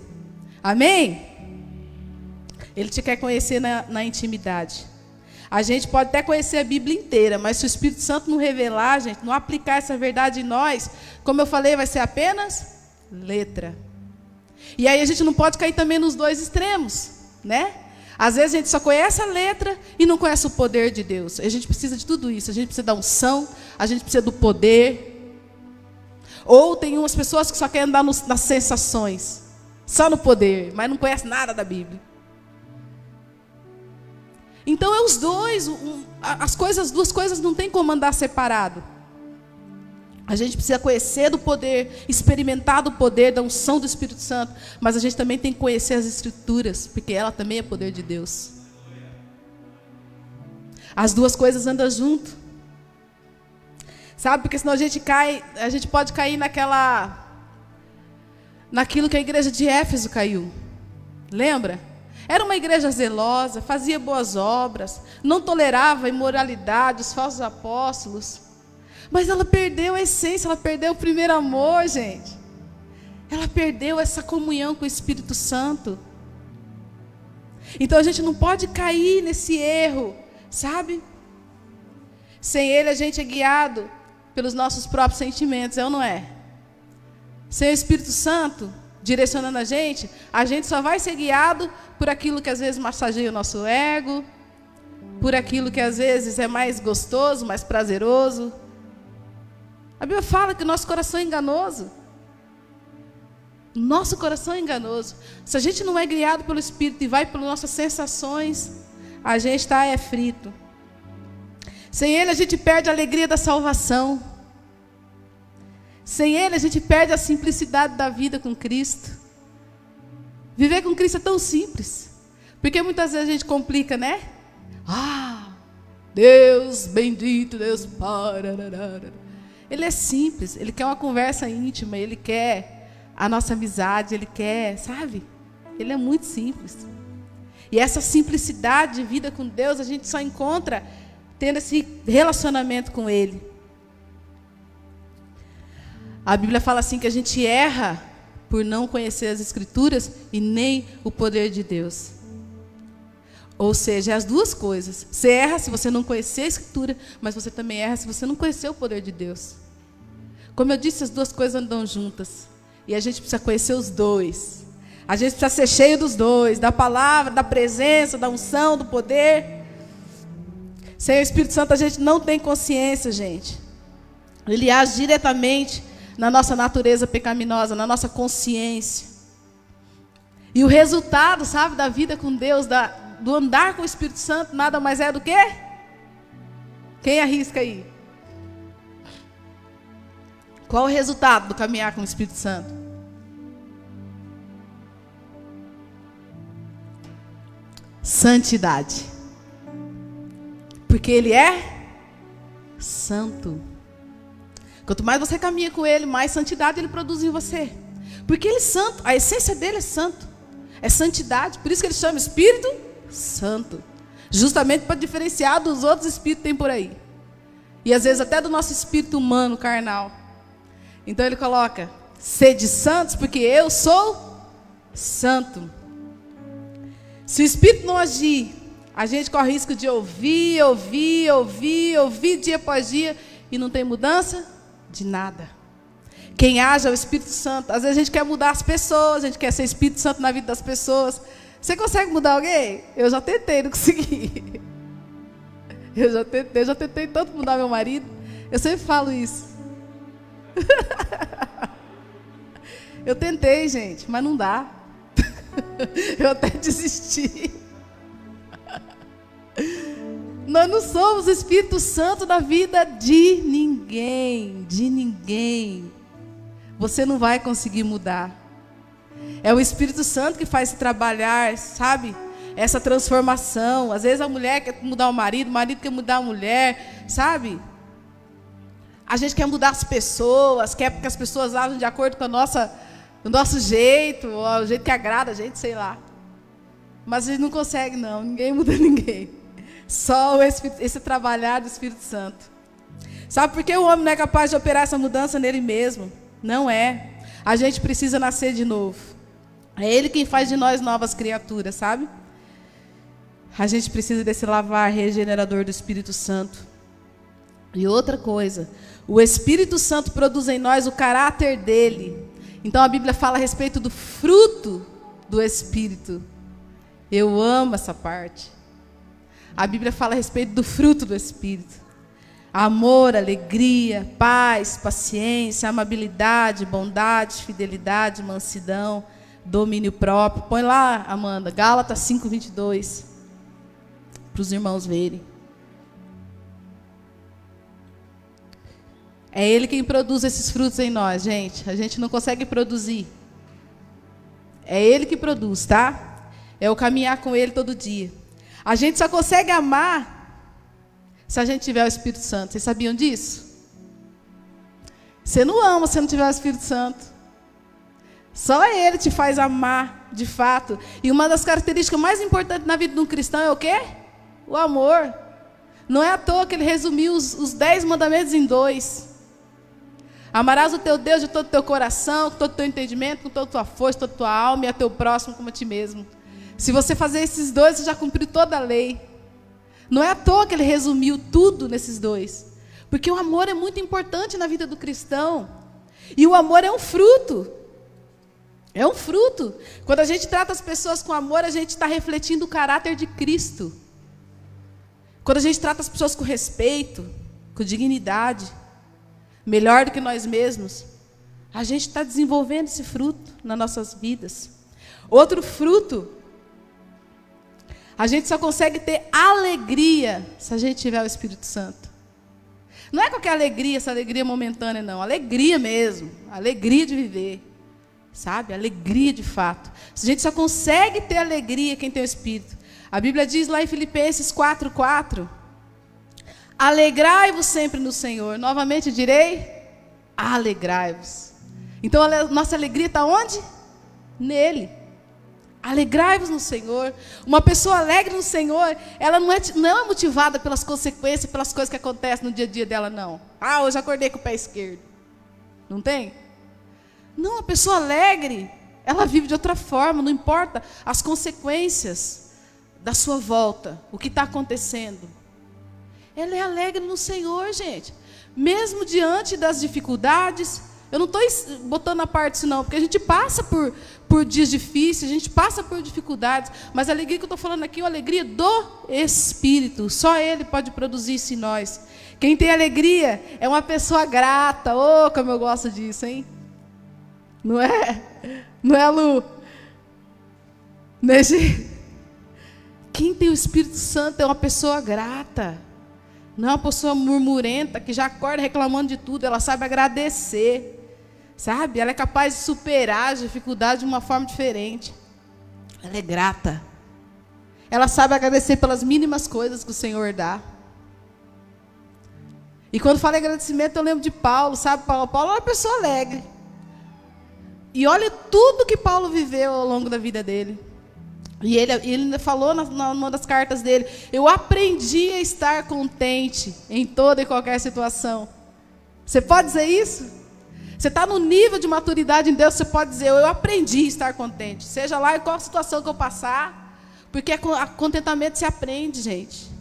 Amém? Ele te quer conhecer na, na intimidade. A gente pode até conhecer a Bíblia inteira, mas se o Espírito Santo não revelar, gente, não aplicar essa verdade em nós, como eu falei, vai ser apenas letra. E aí a gente não pode cair também nos dois extremos, né? Às vezes a gente só conhece a letra e não conhece o poder de Deus. A gente precisa de tudo isso. A gente precisa da unção, a gente precisa do poder. Ou tem umas pessoas que só querem andar nos, nas sensações, só no poder, mas não conhece nada da Bíblia. Então é os dois, as coisas, duas coisas não tem como andar separado. A gente precisa conhecer do poder, experimentar do poder da unção do Espírito Santo, mas a gente também tem que conhecer as Escrituras, porque ela também é poder de Deus. As duas coisas andam junto. Sabe? Porque senão a gente cai, a gente pode cair naquela naquilo que a igreja de Éfeso caiu. Lembra? Era uma igreja zelosa, fazia boas obras, não tolerava imoralidade, os falsos apóstolos. Mas ela perdeu a essência, ela perdeu o primeiro amor, gente. Ela perdeu essa comunhão com o Espírito Santo. Então a gente não pode cair nesse erro, sabe? Sem ele a gente é guiado pelos nossos próprios sentimentos, é ou não é? Sem o Espírito Santo direcionando a gente, a gente só vai ser guiado por aquilo que às vezes massageia o nosso ego, por aquilo que às vezes é mais gostoso, mais prazeroso. A Bíblia fala que o nosso coração é enganoso. Nosso coração é enganoso. Se a gente não é guiado pelo Espírito e vai pelas nossas sensações, a gente está é frito. Sem Ele a gente perde a alegria da salvação. Sem Ele a gente perde a simplicidade da vida com Cristo. Viver com Cristo é tão simples. Porque muitas vezes a gente complica, né? Ah, Deus bendito, Deus. Ele é simples, ele quer uma conversa íntima, ele quer a nossa amizade, ele quer, sabe? Ele é muito simples. E essa simplicidade de vida com Deus a gente só encontra tendo esse relacionamento com Ele. A Bíblia fala assim que a gente erra por não conhecer as Escrituras e nem o poder de Deus. Ou seja, é as duas coisas. Você erra se você não conhecer a Escritura, mas você também erra se você não conhecer o poder de Deus. Como eu disse, as duas coisas andam juntas. E a gente precisa conhecer os dois. A gente precisa ser cheio dos dois, da palavra, da presença, da unção, do poder. Sem o Espírito Santo a gente não tem consciência, gente. Ele age diretamente na nossa natureza pecaminosa, na nossa consciência. E o resultado, sabe, da vida com Deus, da, do andar com o Espírito Santo, nada mais é do que? Quem arrisca aí? Qual o resultado do caminhar com o Espírito Santo? Santidade. Porque Ele é santo. Quanto mais você caminha com Ele, mais santidade Ele produz em você. Porque Ele é santo, a essência dele é santo. É santidade. Por isso que Ele chama Espírito Santo. Justamente para diferenciar dos outros espíritos que tem por aí. E às vezes até do nosso espírito humano, carnal. Então ele coloca: sede santos, porque eu sou santo. Se o Espírito não agir, a gente corre risco de ouvir, ouvir, ouvir, ouvir dia após dia e não tem mudança de nada. Quem age é o Espírito Santo. Às vezes a gente quer mudar as pessoas, a gente quer ser Espírito Santo na vida das pessoas. Você consegue mudar alguém? Eu já tentei, não consegui. Eu já tentei, eu já tentei tanto mudar meu marido. Eu sempre falo isso. Eu tentei, gente, mas não dá. Eu até desisti. Nós não somos o Espírito Santo da vida de ninguém, de ninguém. Você não vai conseguir mudar. É o Espírito Santo que faz trabalhar, sabe? Essa transformação. Às vezes a mulher quer mudar o marido, o marido quer mudar a mulher, sabe? A gente quer mudar as pessoas, quer que as pessoas ajam de acordo com a nossa, o nosso jeito, o jeito que agrada a gente, sei lá. Mas a gente não consegue, não. Ninguém muda ninguém. Só esse trabalhar do Espírito Santo. Sabe por que o homem não é capaz de operar essa mudança nele mesmo? Não é. A gente precisa nascer de novo. É Ele quem faz de nós novas criaturas, sabe? A gente precisa desse lavar regenerador do Espírito Santo. E outra coisa, o Espírito Santo produz em nós o caráter dele. Então a Bíblia fala a respeito do fruto do Espírito. Eu amo essa parte. A Bíblia fala a respeito do fruto do Espírito: amor, alegria, paz, paciência, amabilidade, bondade, fidelidade, mansidão, domínio próprio. Põe lá, Amanda, Gálatas 5, 22, para os irmãos verem. É Ele quem produz esses frutos em nós, gente. A gente não consegue produzir. É Ele que produz, tá? É o caminhar com Ele todo dia. A gente só consegue amar se a gente tiver o Espírito Santo. Vocês sabiam disso? Você não ama se não tiver o Espírito Santo. Só Ele te faz amar, de fato. E uma das características mais importantes na vida de um cristão é o quê? O amor. Não é à toa que ele resumiu os, os dez mandamentos em dois. Amarás o teu Deus de todo o teu coração, com todo o teu entendimento, com toda a tua força, toda a tua alma e a teu próximo como a ti mesmo. Se você fazer esses dois, você já cumpriu toda a lei. Não é à toa que ele resumiu tudo nesses dois. Porque o amor é muito importante na vida do cristão. E o amor é um fruto. É um fruto. Quando a gente trata as pessoas com amor, a gente está refletindo o caráter de Cristo. Quando a gente trata as pessoas com respeito, com dignidade, melhor do que nós mesmos, a gente está desenvolvendo esse fruto nas nossas vidas. Outro fruto a gente só consegue ter alegria se a gente tiver o Espírito Santo. Não é qualquer alegria, essa alegria momentânea, não. Alegria mesmo. Alegria de viver. Sabe? Alegria de fato. A gente só consegue ter alegria quem tem o Espírito. A Bíblia diz lá em Filipenses 4,4: Alegrai-vos sempre no Senhor. Novamente direi: alegrai-vos. Então a nossa alegria está onde? Nele. Alegrai-vos no Senhor. Uma pessoa alegre no Senhor, ela não é, não é motivada pelas consequências, pelas coisas que acontecem no dia a dia dela, não. Ah, hoje acordei com o pé esquerdo. Não tem? Não, a pessoa alegre, ela vive de outra forma, não importa as consequências da sua volta, o que está acontecendo. Ela é alegre no Senhor, gente. Mesmo diante das dificuldades, eu não estou botando a parte isso não, porque a gente passa por, por dias difíceis, a gente passa por dificuldades, mas a alegria que eu estou falando aqui é a alegria do Espírito. Só Ele pode produzir isso em nós. Quem tem alegria é uma pessoa grata. Oh, como eu gosto disso, hein? Não é? Não é, Lu? Nesse... Quem tem o Espírito Santo é uma pessoa grata. Não é uma pessoa murmurenta que já acorda reclamando de tudo. Ela sabe agradecer. Sabe? Ela é capaz de superar as dificuldades de uma forma diferente. Ela é grata. Ela sabe agradecer pelas mínimas coisas que o Senhor dá. E quando falo em agradecimento, eu lembro de Paulo, sabe? Paulo, Paulo é uma pessoa alegre. E olha tudo que Paulo viveu ao longo da vida dele. E ele, ele falou na, numa das cartas dele: Eu aprendi a estar contente em toda e qualquer situação. Você pode dizer isso? Você está no nível de maturidade em Deus, você pode dizer, eu aprendi a estar contente. Seja lá em qual situação que eu passar, porque a contentamento se aprende, gente.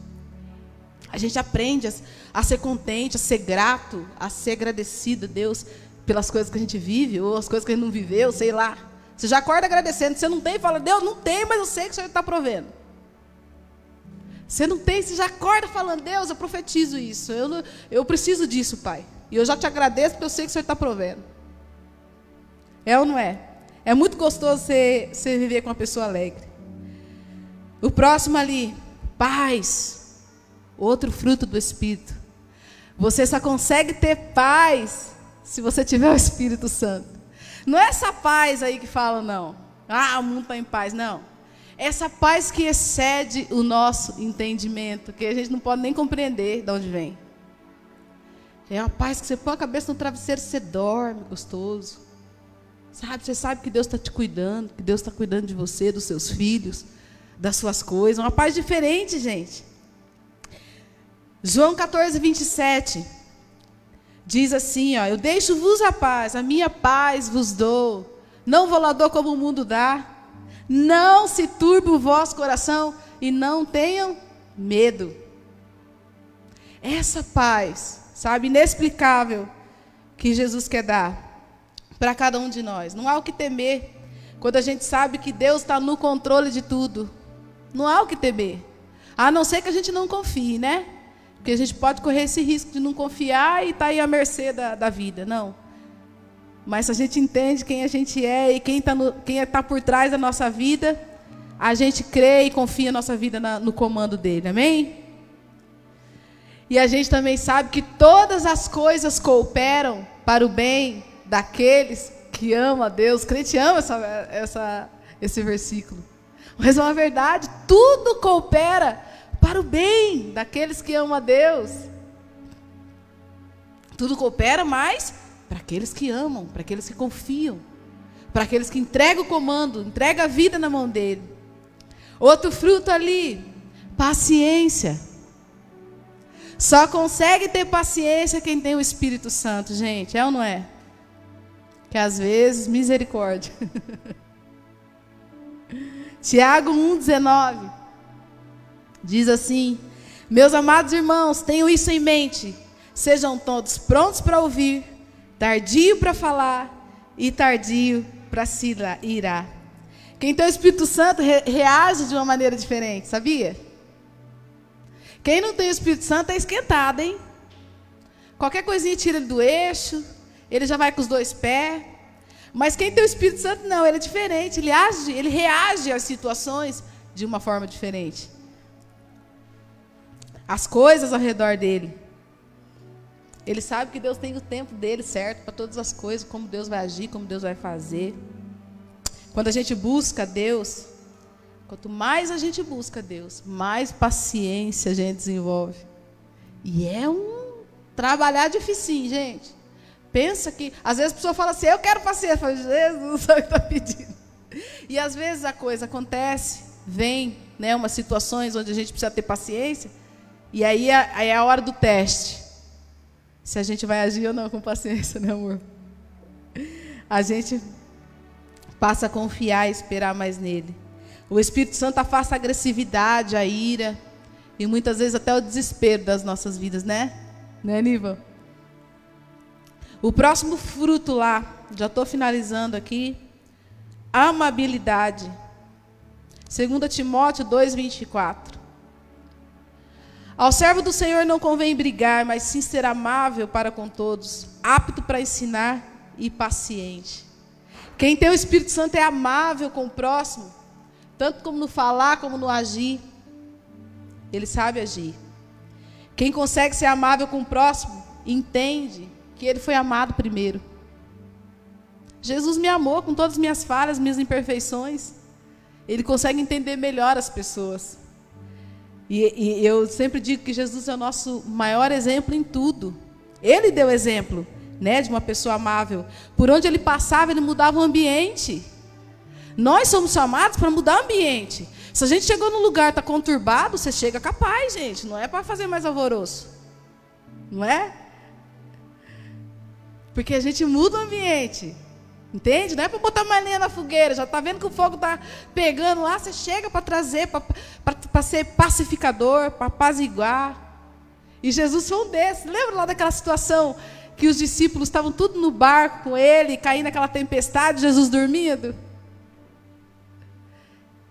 A gente aprende a, a ser contente, a ser grato, a ser agradecido a Deus pelas coisas que a gente vive, ou as coisas que a gente não viveu, sei lá. Você já acorda agradecendo. Você não tem, fala, Deus, não tem, mas eu sei que o Senhor está provendo. Você não tem, você já acorda falando, Deus, eu profetizo isso. Eu, eu preciso disso, Pai. E eu já te agradeço porque eu sei que o Senhor está provendo. É ou não é? É muito gostoso você, você viver com uma pessoa alegre. O próximo ali, paz. Outro fruto do Espírito. Você só consegue ter paz se você tiver o Espírito Santo. Não é essa paz aí que fala, não. Ah, o mundo está em paz. Não. Essa paz que excede o nosso entendimento, que a gente não pode nem compreender de onde vem. É uma paz que você põe a cabeça no travesseiro e você dorme gostoso. Sabe, você sabe que Deus está te cuidando, que Deus está cuidando de você, dos seus filhos, das suas coisas. Uma paz diferente, gente. João 14, 27. Diz assim, ó, eu deixo-vos a paz, a minha paz vos dou. Não vou lá dou como o mundo dá. Não se turbe o vosso coração e não tenham medo. Essa paz, sabe, inexplicável que Jesus quer dar para cada um de nós. Não há o que temer quando a gente sabe que Deus está no controle de tudo. Não há o que temer. A não ser que a gente não confie, né? Porque a gente pode correr esse risco de não confiar e estar tá aí à mercê da, da vida. Não. Mas se a gente entende quem a gente é e quem está tá por trás da nossa vida, a gente crê e confia a nossa vida na, no comando dele. Amém? E a gente também sabe que todas as coisas cooperam para o bem daqueles que amam a Deus. O crente ama essa, essa, esse versículo. Mas é uma verdade, tudo coopera para o bem daqueles que amam a Deus. Tudo coopera, mas para aqueles que amam, para aqueles que confiam, para aqueles que entregam o comando, entregam a vida na mão dele. Outro fruto ali, paciência. Só consegue ter paciência quem tem o Espírito Santo, gente, é ou não é? Que às vezes, misericórdia. Tiago 1,19. Diz assim: Meus amados irmãos, tenham isso em mente. Sejam todos prontos para ouvir, tardio para falar e tardio para se irar. Quem tem o Espírito Santo re reage de uma maneira diferente, sabia? Quem não tem o Espírito Santo é esquentado, hein? Qualquer coisinha tira ele do eixo, ele já vai com os dois pés. Mas quem tem o Espírito Santo não, ele é diferente, ele age, ele reage às situações de uma forma diferente as coisas ao redor dele. Ele sabe que Deus tem o tempo dele certo para todas as coisas, como Deus vai agir, como Deus vai fazer. Quando a gente busca Deus, quanto mais a gente busca Deus, mais paciência a gente desenvolve. E é um trabalhar difícil, gente. Pensa que, às vezes a pessoa fala assim, eu quero paciência. Eu falo, Jesus, sabe o que está pedindo. E às vezes a coisa acontece, vem né, umas situações onde a gente precisa ter paciência. E aí, aí é a hora do teste. Se a gente vai agir ou não com paciência, né, amor? A gente passa a confiar e esperar mais nele. O Espírito Santo afasta a agressividade, a ira e muitas vezes até o desespero das nossas vidas, né? Né, Niva? O próximo fruto lá, já estou finalizando aqui, amabilidade. 2 Timóteo 2,24. Ao servo do Senhor não convém brigar, mas sim ser amável para com todos, apto para ensinar e paciente. Quem tem o Espírito Santo é amável com o próximo, tanto como no falar como no agir. Ele sabe agir. Quem consegue ser amável com o próximo, entende que ele foi amado primeiro. Jesus me amou com todas as minhas falhas, minhas imperfeições. Ele consegue entender melhor as pessoas. E, e, eu sempre digo que Jesus é o nosso maior exemplo em tudo. Ele deu exemplo, né, de uma pessoa amável. Por onde ele passava, ele mudava o ambiente. Nós somos chamados para mudar o ambiente. Se a gente chegou num lugar está conturbado, você chega capaz, gente. Não é para fazer mais alvoroço, não é? Porque a gente muda o ambiente. Entende? Não é para botar mais lenha na fogueira. Já está vendo que o fogo está pegando lá. Você chega para trazer, para ser pacificador, para apaziguar. E Jesus foi um desses. Lembra lá daquela situação que os discípulos estavam tudo no barco com ele, caindo naquela tempestade, Jesus dormindo?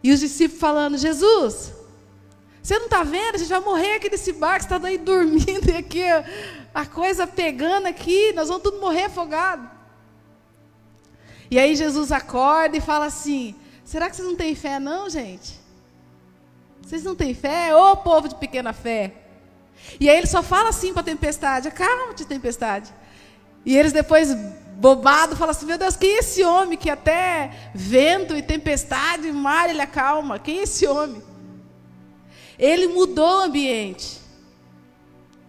E os discípulos falando: Jesus, você não está vendo? A gente vai morrer aqui nesse barco, você está aí dormindo e aqui a coisa pegando aqui, nós vamos tudo morrer afogados. E aí Jesus acorda e fala assim: será que vocês não têm fé, não, gente? Vocês não têm fé? Ô povo de pequena fé. E aí ele só fala assim para a tempestade: acalma-te, tempestade. E eles depois bobado, fala assim: meu Deus, quem é esse homem que até vento e tempestade, mar ele acalma? Quem é esse homem? Ele mudou o ambiente,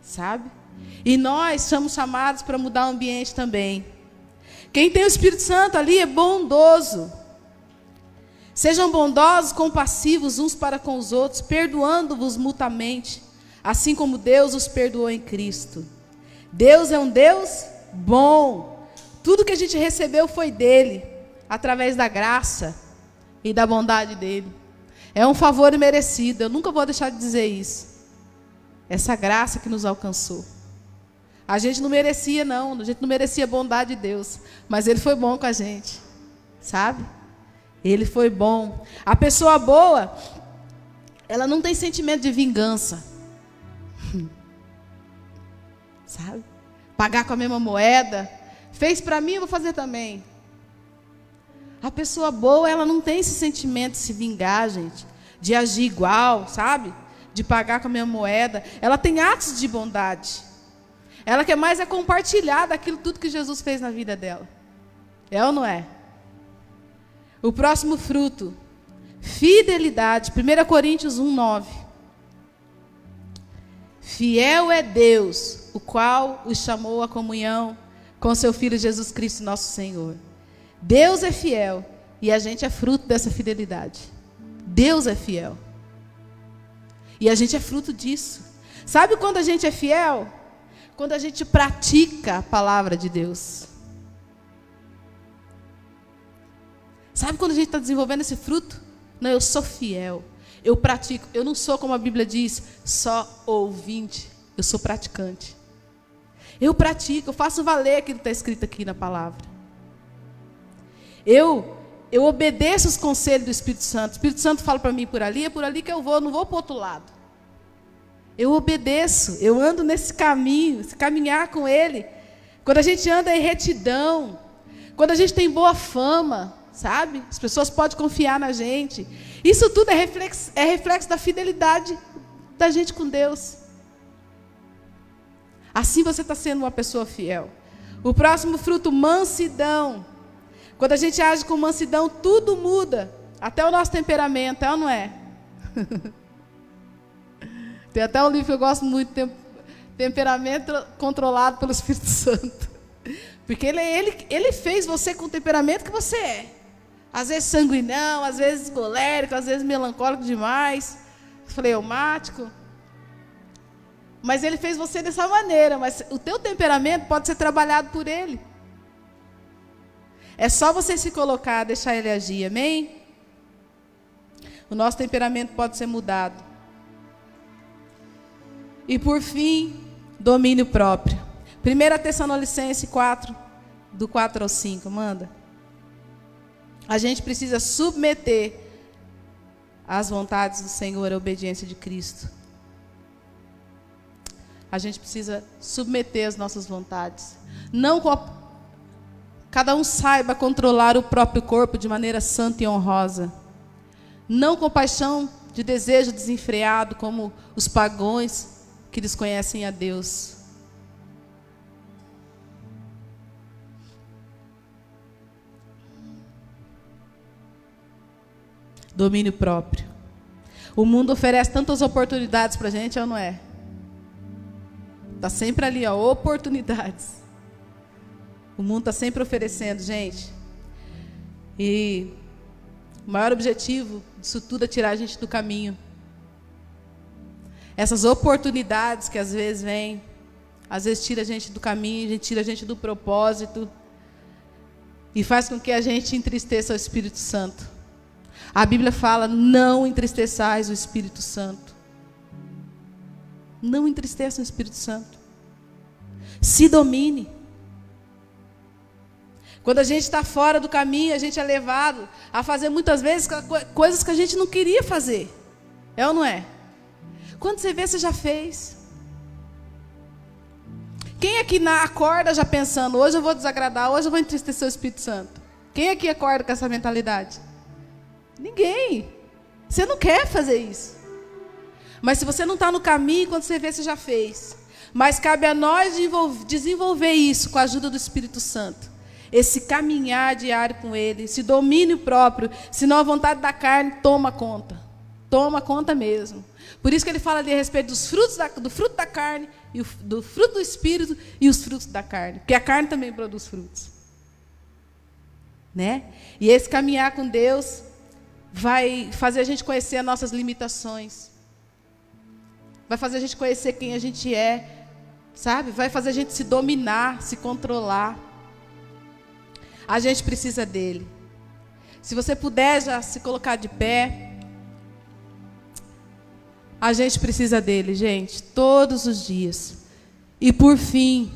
sabe? E nós somos chamados para mudar o ambiente também. Quem tem o Espírito Santo ali é bondoso. Sejam bondosos, compassivos uns para com os outros, perdoando-vos mutuamente, assim como Deus os perdoou em Cristo. Deus é um Deus bom. Tudo que a gente recebeu foi dele, através da graça e da bondade dele. É um favor imerecido, eu nunca vou deixar de dizer isso. Essa graça que nos alcançou. A gente não merecia, não, a gente não merecia a bondade de Deus, mas Ele foi bom com a gente, sabe? Ele foi bom. A pessoa boa, ela não tem sentimento de vingança, sabe? Pagar com a mesma moeda, fez para mim, eu vou fazer também. A pessoa boa, ela não tem esse sentimento de se vingar, gente, de agir igual, sabe? De pagar com a mesma moeda. Ela tem atos de bondade. Ela quer mais é compartilhar daquilo tudo que Jesus fez na vida dela. É ou não é? O próximo fruto, fidelidade. 1 Coríntios 1, 9. Fiel é Deus, o qual os chamou à comunhão com seu Filho Jesus Cristo, nosso Senhor. Deus é fiel e a gente é fruto dessa fidelidade. Deus é fiel. E a gente é fruto disso. Sabe quando a gente é fiel? Quando a gente pratica a palavra de Deus. Sabe quando a gente está desenvolvendo esse fruto? Não, eu sou fiel. Eu pratico. Eu não sou, como a Bíblia diz, só ouvinte. Eu sou praticante. Eu pratico, eu faço valer aquilo que está escrito aqui na palavra. Eu eu obedeço os conselhos do Espírito Santo. O Espírito Santo fala para mim por ali, é por ali que eu vou, eu não vou para o outro lado. Eu obedeço, eu ando nesse caminho, se caminhar com Ele. Quando a gente anda em retidão, quando a gente tem boa fama, sabe? As pessoas podem confiar na gente. Isso tudo é reflexo, é reflexo da fidelidade da gente com Deus. Assim você está sendo uma pessoa fiel. O próximo fruto, mansidão. Quando a gente age com mansidão, tudo muda. Até o nosso temperamento, é ou não é? Tem até um livro que eu gosto muito, Temperamento Controlado pelo Espírito Santo. Porque ele, ele, ele fez você com o temperamento que você é. Às vezes sanguinão, às vezes colérico, às vezes melancólico demais, fleumático. Mas ele fez você dessa maneira, mas o teu temperamento pode ser trabalhado por ele. É só você se colocar, deixar ele agir, amém? O nosso temperamento pode ser mudado. E por fim, domínio próprio. 1 Tessalonicense 4, do 4 ao 5, manda. A gente precisa submeter às vontades do Senhor a obediência de Cristo. A gente precisa submeter as nossas vontades. Não cada um saiba controlar o próprio corpo de maneira santa e honrosa. Não com paixão de desejo desenfreado como os pagões que desconhecem a Deus. Domínio próprio. O mundo oferece tantas oportunidades para a gente, ou não é? Está sempre ali, ó, oportunidades. O mundo está sempre oferecendo, gente. E o maior objetivo disso tudo é tirar a gente do caminho. Essas oportunidades que às vezes vêm, às vezes tira a gente do caminho, a gente tira a gente do propósito e faz com que a gente entristeça o Espírito Santo. A Bíblia fala: não entristeçais o Espírito Santo. Não entristeça o Espírito Santo. Se domine. Quando a gente está fora do caminho, a gente é levado a fazer muitas vezes coisas que a gente não queria fazer. É ou não é? Quando você vê, você já fez. Quem aqui na acorda já pensando, hoje eu vou desagradar, hoje eu vou entristecer o Espírito Santo? Quem aqui acorda com essa mentalidade? Ninguém. Você não quer fazer isso. Mas se você não está no caminho, quando você vê, você já fez. Mas cabe a nós desenvolver isso com a ajuda do Espírito Santo. esse caminhar diário com Ele, esse domínio próprio, senão a vontade da carne toma conta. Toma conta mesmo. Por isso que ele fala ali a respeito dos frutos da, do fruto da carne, e o, do fruto do Espírito e os frutos da carne. Porque a carne também produz frutos. Né? E esse caminhar com Deus vai fazer a gente conhecer as nossas limitações. Vai fazer a gente conhecer quem a gente é, sabe? Vai fazer a gente se dominar, se controlar. A gente precisa dele. Se você puder já se colocar de pé. A gente precisa dele, gente, todos os dias. E por fim,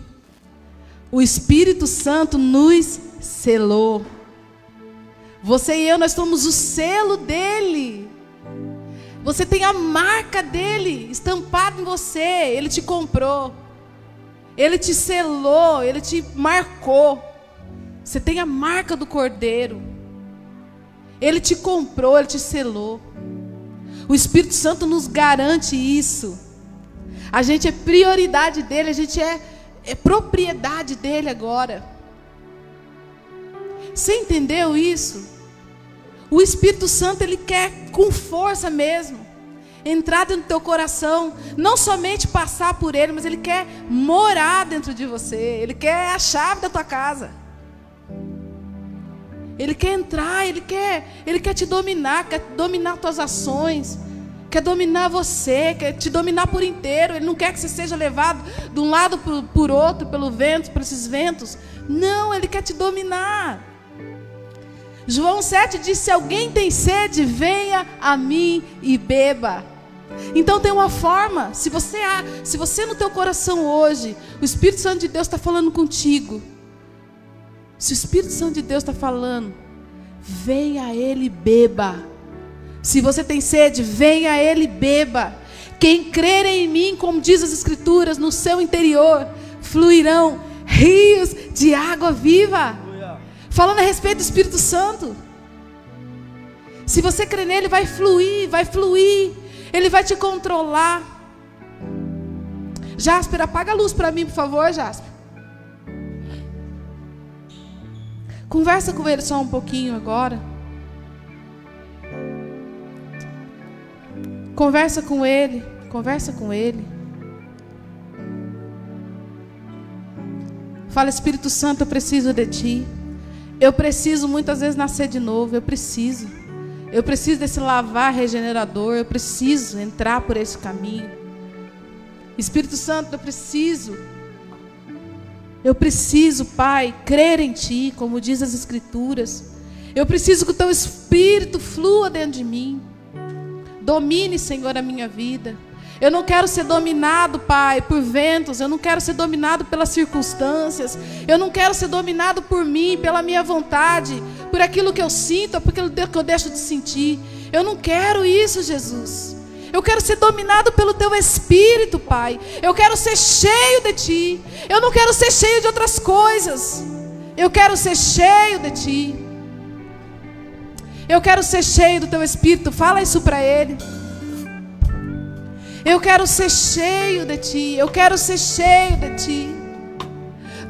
o Espírito Santo nos selou. Você e eu, nós somos o selo dele. Você tem a marca dele estampada em você. Ele te comprou. Ele te selou. Ele te marcou. Você tem a marca do Cordeiro. Ele te comprou, ele te selou. O Espírito Santo nos garante isso. A gente é prioridade dele, a gente é, é propriedade dele agora. Você entendeu isso? O Espírito Santo ele quer com força mesmo entrar dentro do teu coração, não somente passar por ele, mas ele quer morar dentro de você. Ele quer a chave da tua casa. Ele quer entrar, ele quer, ele quer te dominar, quer dominar tuas ações, quer dominar você, quer te dominar por inteiro. Ele não quer que você seja levado de um lado por, outro, pelo vento, por esses ventos. Não, ele quer te dominar. João 7 diz: Se alguém tem sede, venha a mim e beba. Então tem uma forma, se você se você no teu coração hoje, o Espírito Santo de Deus está falando contigo. Se o Espírito Santo de Deus está falando, venha a Ele beba. Se você tem sede, venha a Ele beba. Quem crer em mim, como diz as Escrituras, no seu interior fluirão rios de água viva. Falando a respeito do Espírito Santo. Se você crer nele, vai fluir, vai fluir. Ele vai te controlar. Jasper, apaga a luz para mim, por favor, Jasper. Conversa com ele só um pouquinho agora. Conversa com ele, conversa com ele. Fala, Espírito Santo, eu preciso de ti. Eu preciso muitas vezes nascer de novo, eu preciso. Eu preciso desse lavar regenerador, eu preciso entrar por esse caminho. Espírito Santo, eu preciso eu preciso, Pai, crer em Ti, como diz as Escrituras. Eu preciso que o Teu Espírito flua dentro de mim. Domine, Senhor, a minha vida. Eu não quero ser dominado, Pai, por ventos. Eu não quero ser dominado pelas circunstâncias. Eu não quero ser dominado por mim, pela minha vontade, por aquilo que eu sinto, por aquilo que eu deixo de sentir. Eu não quero isso, Jesus. Eu quero ser dominado pelo teu espírito, Pai. Eu quero ser cheio de ti. Eu não quero ser cheio de outras coisas. Eu quero ser cheio de ti. Eu quero ser cheio do teu espírito. Fala isso para ele. Eu quero ser cheio de ti. Eu quero ser cheio de ti.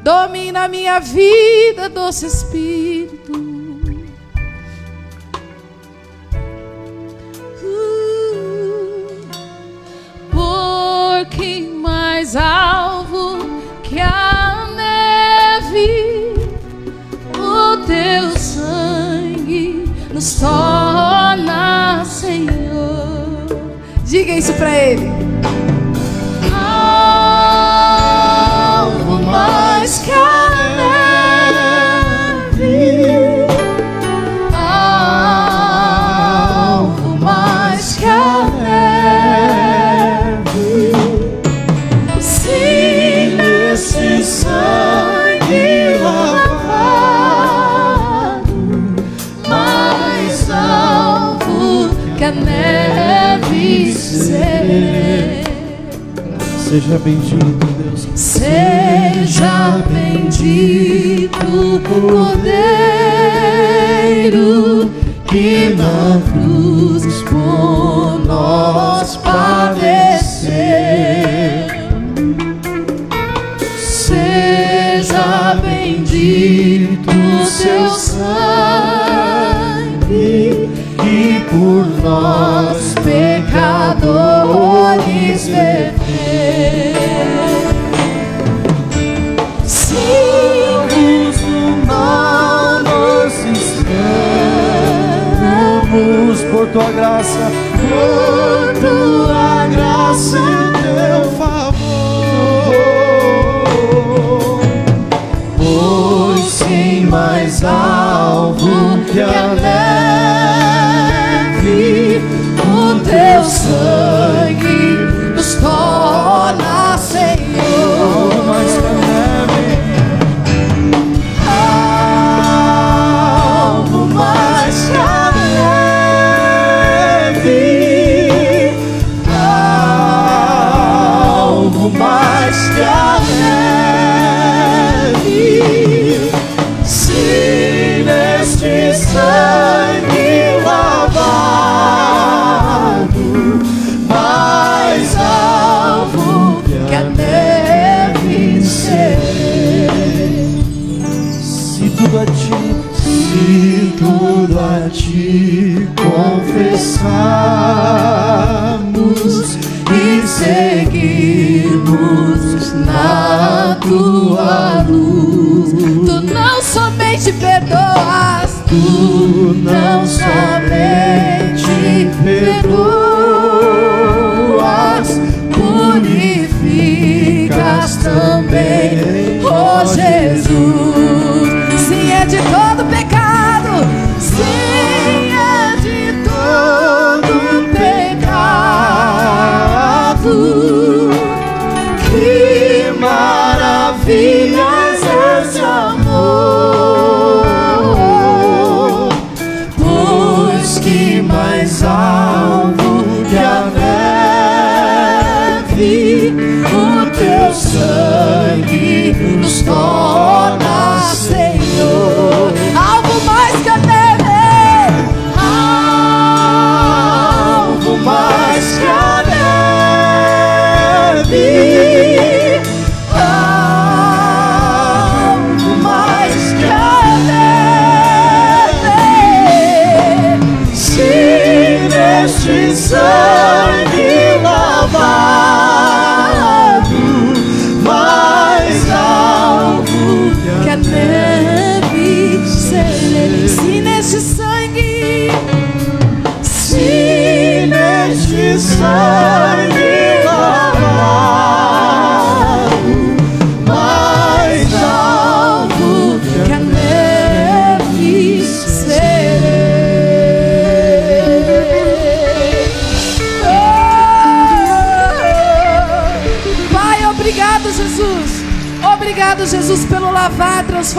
Domina a minha vida, doce espírito. que mais alvo que a neve, o teu sangue nos torna, isso para ele. Seja bendito, Deus. Seja bendito o Cordeiro que na cruz por nós padeceu. Graça, por tua graça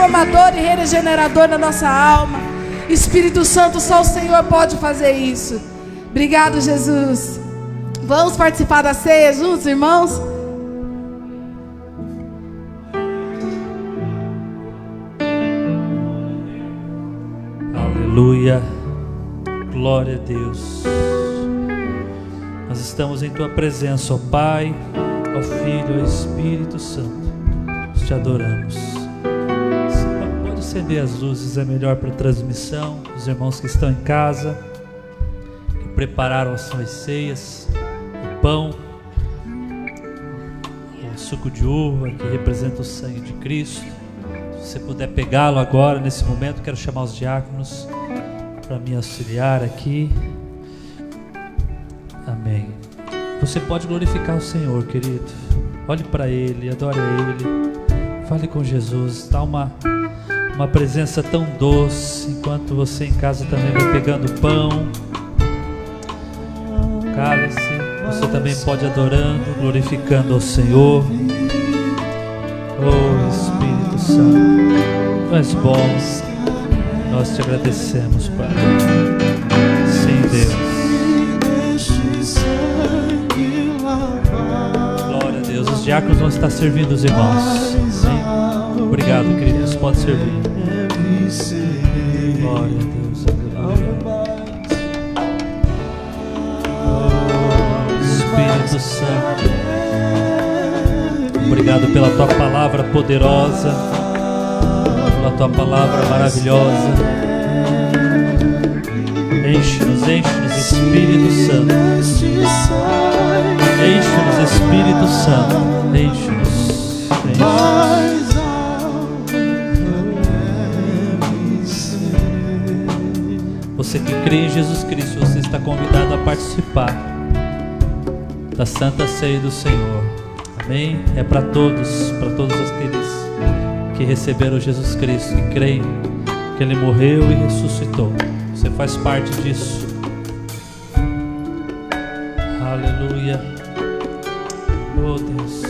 transformador e regenerador da nossa alma. Espírito Santo, só o Senhor pode fazer isso. Obrigado, Jesus. Vamos participar da ceia juntos, irmãos? Aleluia. Glória a Deus. Nós estamos em tua presença, ó Pai, ó Filho, ó Espírito Santo. Te adoramos. Acender as luzes, é melhor para a transmissão. Os irmãos que estão em casa, que prepararam as suas ceias, o pão, o suco de uva que representa o sangue de Cristo. Se você puder pegá-lo agora, nesse momento, quero chamar os diáconos para me auxiliar aqui. Amém. Você pode glorificar o Senhor, querido. Olhe para Ele, adore a Ele. Fale com Jesus. Dá uma, uma presença tão doce enquanto você em casa também vai pegando pão, cálice. Você também pode adorando, glorificando ao Senhor. Oh Espírito Santo, és bom. Nós te agradecemos, Pai. Sim, Deus. Glória a Deus. Os diáconos vão estar servindo os irmãos. Sim. Obrigado, queridos. Pode servir. Glória a Deus. Aleluia. Oh, Espírito Santo. Obrigado pela tua palavra poderosa, pela tua palavra maravilhosa. Enche-nos, enche-nos, Espírito Santo. Enche-nos, Espírito Santo. Enche-nos. Enche-nos. Você que crê em Jesus Cristo, você está convidado a participar da Santa Ceia do Senhor. Amém? É para todos, para todos aqueles que receberam Jesus Cristo e creem que Ele morreu e ressuscitou. Você faz parte disso. Aleluia. Oh Deus.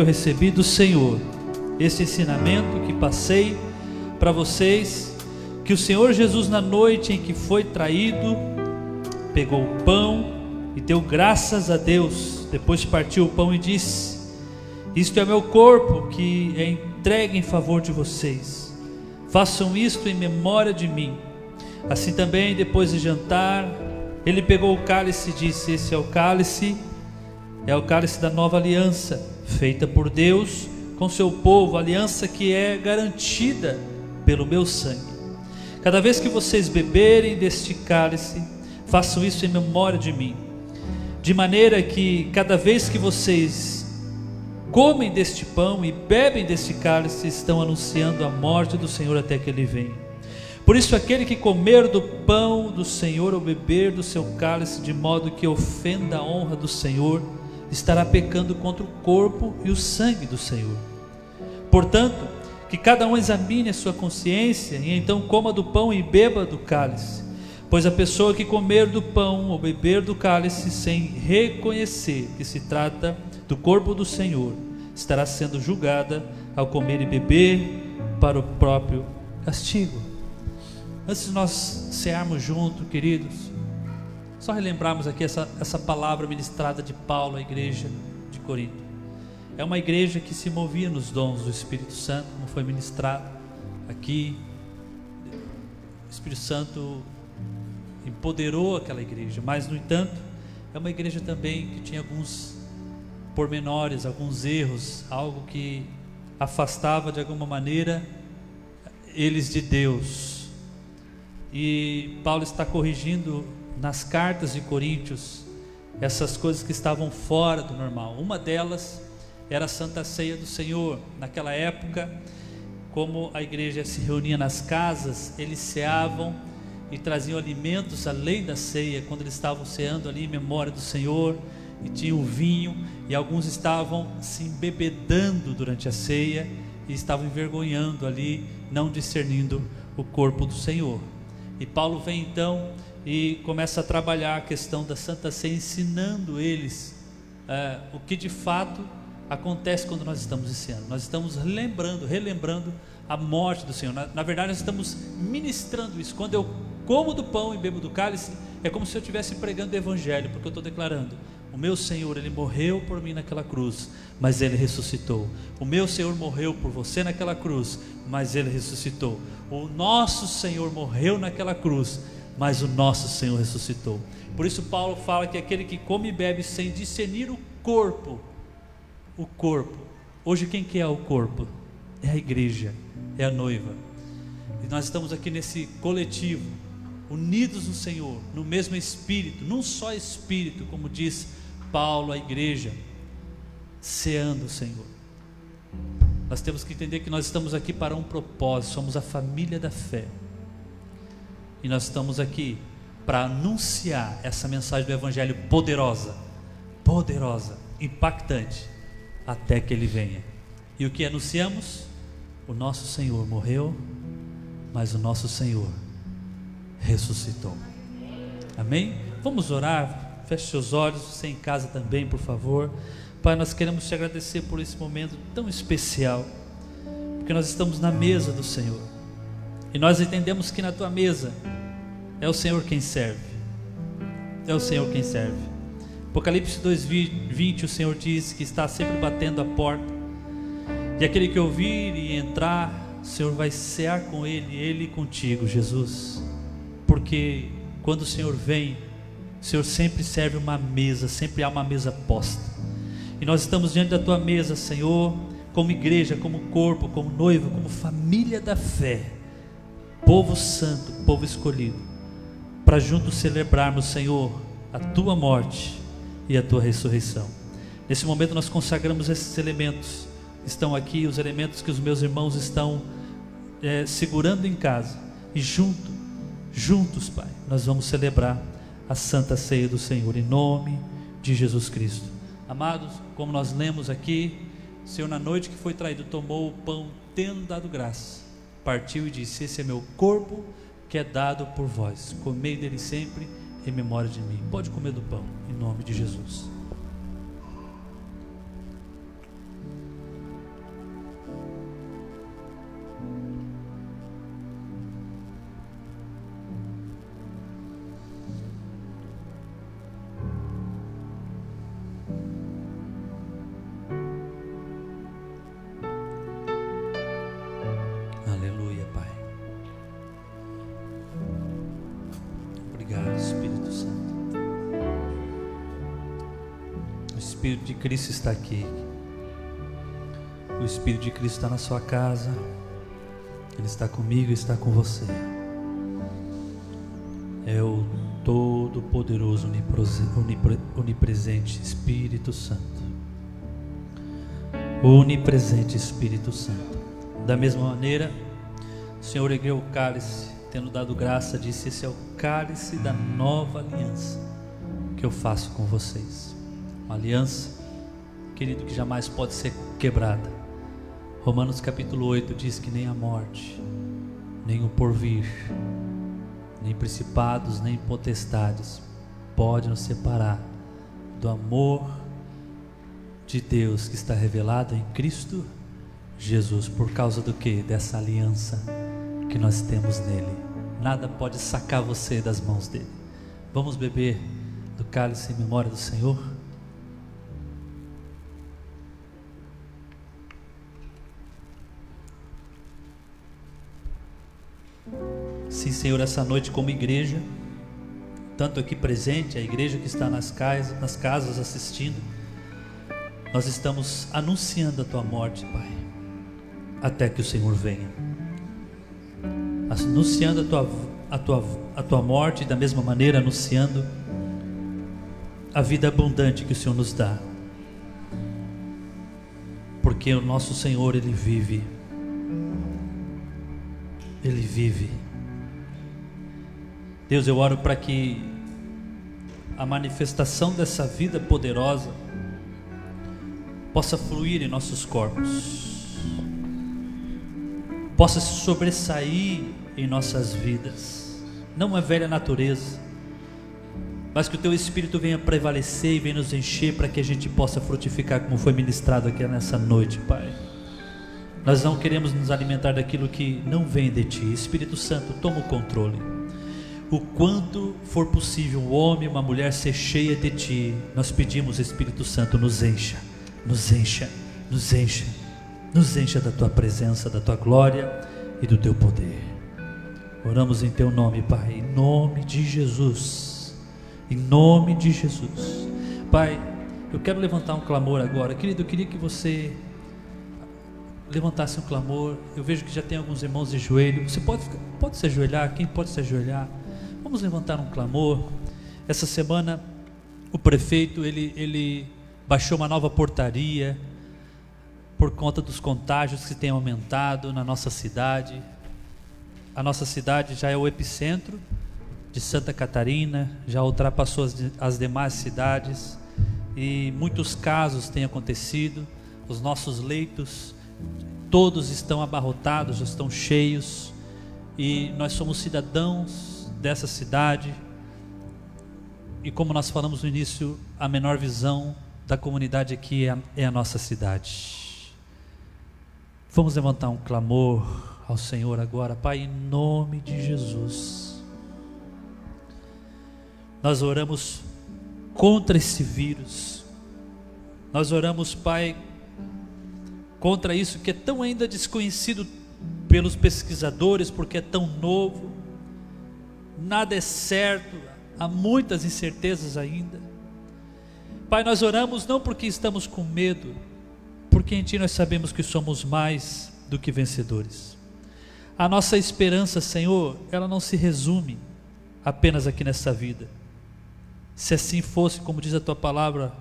Porque eu recebi do Senhor esse ensinamento que passei para vocês, que o Senhor Jesus, na noite em que foi traído, pegou o pão e deu graças a Deus. Depois partiu o pão e disse: Isto é meu corpo que é entregue em favor de vocês. Façam isto em memória de mim. Assim também, depois de jantar, ele pegou o cálice e disse: Esse é o cálice, é o cálice da nova aliança, feita por Deus com seu povo, aliança que é garantida pelo meu sangue. Cada vez que vocês beberem deste cálice, façam isso em memória de mim. De maneira que cada vez que vocês comem deste pão e bebem deste cálice, estão anunciando a morte do Senhor até que ele venha. Por isso, aquele que comer do pão do Senhor ou beber do seu cálice de modo que ofenda a honra do Senhor, estará pecando contra o corpo e o sangue do Senhor. Portanto, que cada um examine a sua consciência e então coma do pão e beba do cálice. Pois a pessoa que comer do pão ou beber do cálice sem reconhecer que se trata do corpo do Senhor, estará sendo julgada ao comer e beber para o próprio castigo. Antes de nós cearmos junto, queridos, só relembrarmos aqui essa, essa palavra ministrada de Paulo à igreja de Corinto. É uma igreja que se movia nos dons do Espírito Santo, como foi ministrado aqui. O Espírito Santo empoderou aquela igreja, mas, no entanto, é uma igreja também que tinha alguns pormenores, alguns erros, algo que afastava de alguma maneira eles de Deus. E Paulo está corrigindo nas cartas de Coríntios essas coisas que estavam fora do normal. Uma delas era a Santa Ceia do Senhor. Naquela época, como a igreja se reunia nas casas, eles ceavam e traziam alimentos além da ceia, quando eles estavam ceando ali em memória do Senhor, e tinham vinho, e alguns estavam se embebedando durante a ceia e estavam envergonhando ali, não discernindo o corpo do Senhor. E Paulo vem então e começa a trabalhar a questão da Santa Ceia, ensinando eles é, o que de fato acontece quando nós estamos esse ano. Nós estamos lembrando, relembrando a morte do Senhor. Na, na, verdade, nós estamos ministrando isso. Quando eu como do pão e bebo do cálice, é como se eu estivesse pregando o Evangelho, porque eu estou declarando: o meu Senhor, ele morreu por mim naquela cruz, mas ele ressuscitou. O meu Senhor morreu por você naquela cruz, mas ele ressuscitou. O nosso Senhor morreu naquela cruz, mas o nosso Senhor ressuscitou. Por isso, Paulo fala que aquele que come e bebe sem discernir o corpo, o corpo. Hoje, quem que é o corpo? É a igreja, é a noiva. E nós estamos aqui nesse coletivo, unidos no Senhor, no mesmo Espírito, num só Espírito, como diz Paulo à igreja, ceando o Senhor. Nós temos que entender que nós estamos aqui para um propósito, somos a família da fé. E nós estamos aqui para anunciar essa mensagem do Evangelho poderosa, poderosa, impactante, até que Ele venha. E o que anunciamos? O nosso Senhor morreu, mas o nosso Senhor ressuscitou. Amém? Vamos orar. Feche seus olhos, você em casa também, por favor. Pai, nós queremos te agradecer por esse momento tão especial, porque nós estamos na mesa do Senhor. E nós entendemos que na tua mesa é o Senhor quem serve. É o Senhor quem serve. Apocalipse 2:20 o Senhor diz que está sempre batendo a porta. E aquele que ouvir e entrar, o Senhor vai cear com ele, ele contigo, Jesus. Porque quando o Senhor vem, o Senhor sempre serve uma mesa, sempre há uma mesa posta. E nós estamos diante da tua mesa, Senhor, como igreja, como corpo, como noiva, como família da fé, povo santo, povo escolhido para juntos celebrarmos, Senhor, a tua morte e a tua ressurreição. Nesse momento nós consagramos esses elementos. Estão aqui os elementos que os meus irmãos estão é, segurando em casa. E junto, juntos, Pai, nós vamos celebrar a santa ceia do Senhor, em nome de Jesus Cristo. Amados, como nós lemos aqui, Senhor, na noite que foi traído, tomou o pão, tendo dado graça, partiu e disse: Esse é meu corpo que é dado por vós. Comei dele sempre em memória de mim. Pode comer do pão, em nome de Jesus. Cristo está aqui. O Espírito de Cristo está na sua casa. Ele está comigo e está com você. É o Todo-Poderoso, Onipresente Espírito Santo. Onipresente Espírito Santo. Da mesma maneira, o Senhor ergueu o cálice, tendo dado graça, disse: Esse é o cálice da nova aliança que eu faço com vocês. Uma aliança querido, que jamais pode ser quebrada. Romanos capítulo 8 diz que nem a morte, nem o porvir, nem principados, nem potestades pode nos separar do amor de Deus que está revelado em Cristo Jesus, por causa do que? Dessa aliança que nós temos nele. Nada pode sacar você das mãos dele. Vamos beber do cálice em memória do Senhor? Sim, Senhor, essa noite como igreja, tanto aqui presente, a igreja que está nas casas, nas casas assistindo, nós estamos anunciando a tua morte, Pai, até que o Senhor venha. Anunciando a tua, a tua, a tua morte da mesma maneira anunciando a vida abundante que o Senhor nos dá. Porque o nosso Senhor, Ele vive. Ele vive. Deus, eu oro para que a manifestação dessa vida poderosa possa fluir em nossos corpos, possa se sobressair em nossas vidas, não a velha natureza, mas que o teu Espírito venha prevalecer e venha nos encher para que a gente possa frutificar como foi ministrado aqui nessa noite, Pai. Nós não queremos nos alimentar daquilo que não vem de Ti. Espírito Santo, toma o controle. O quanto for possível, um homem, uma mulher ser cheia de Ti, nós pedimos, Espírito Santo, nos encha, nos encha, nos encha, nos encha da Tua presença, da Tua glória e do Teu poder. Oramos em Teu nome, Pai, em nome de Jesus, em nome de Jesus. Pai, eu quero levantar um clamor agora, querido, eu queria que você levantasse um clamor. Eu vejo que já tem alguns irmãos de joelho. Você pode, pode se ajoelhar? Quem pode se ajoelhar? Vamos levantar um clamor. Essa semana o prefeito ele, ele baixou uma nova portaria por conta dos contágios que têm aumentado na nossa cidade. A nossa cidade já é o epicentro de Santa Catarina, já ultrapassou as, as demais cidades e muitos casos têm acontecido. Os nossos leitos todos estão abarrotados, já estão cheios, e nós somos cidadãos dessa cidade. E como nós falamos no início, a menor visão da comunidade aqui é a, é a nossa cidade. Vamos levantar um clamor ao Senhor agora, Pai, em nome de Jesus. Nós oramos contra esse vírus. Nós oramos, Pai, contra isso que é tão ainda desconhecido pelos pesquisadores, porque é tão novo. Nada é certo, há muitas incertezas ainda. Pai, nós oramos não porque estamos com medo, porque em Ti nós sabemos que somos mais do que vencedores. A nossa esperança, Senhor, ela não se resume apenas aqui nessa vida. Se assim fosse, como diz a Tua palavra,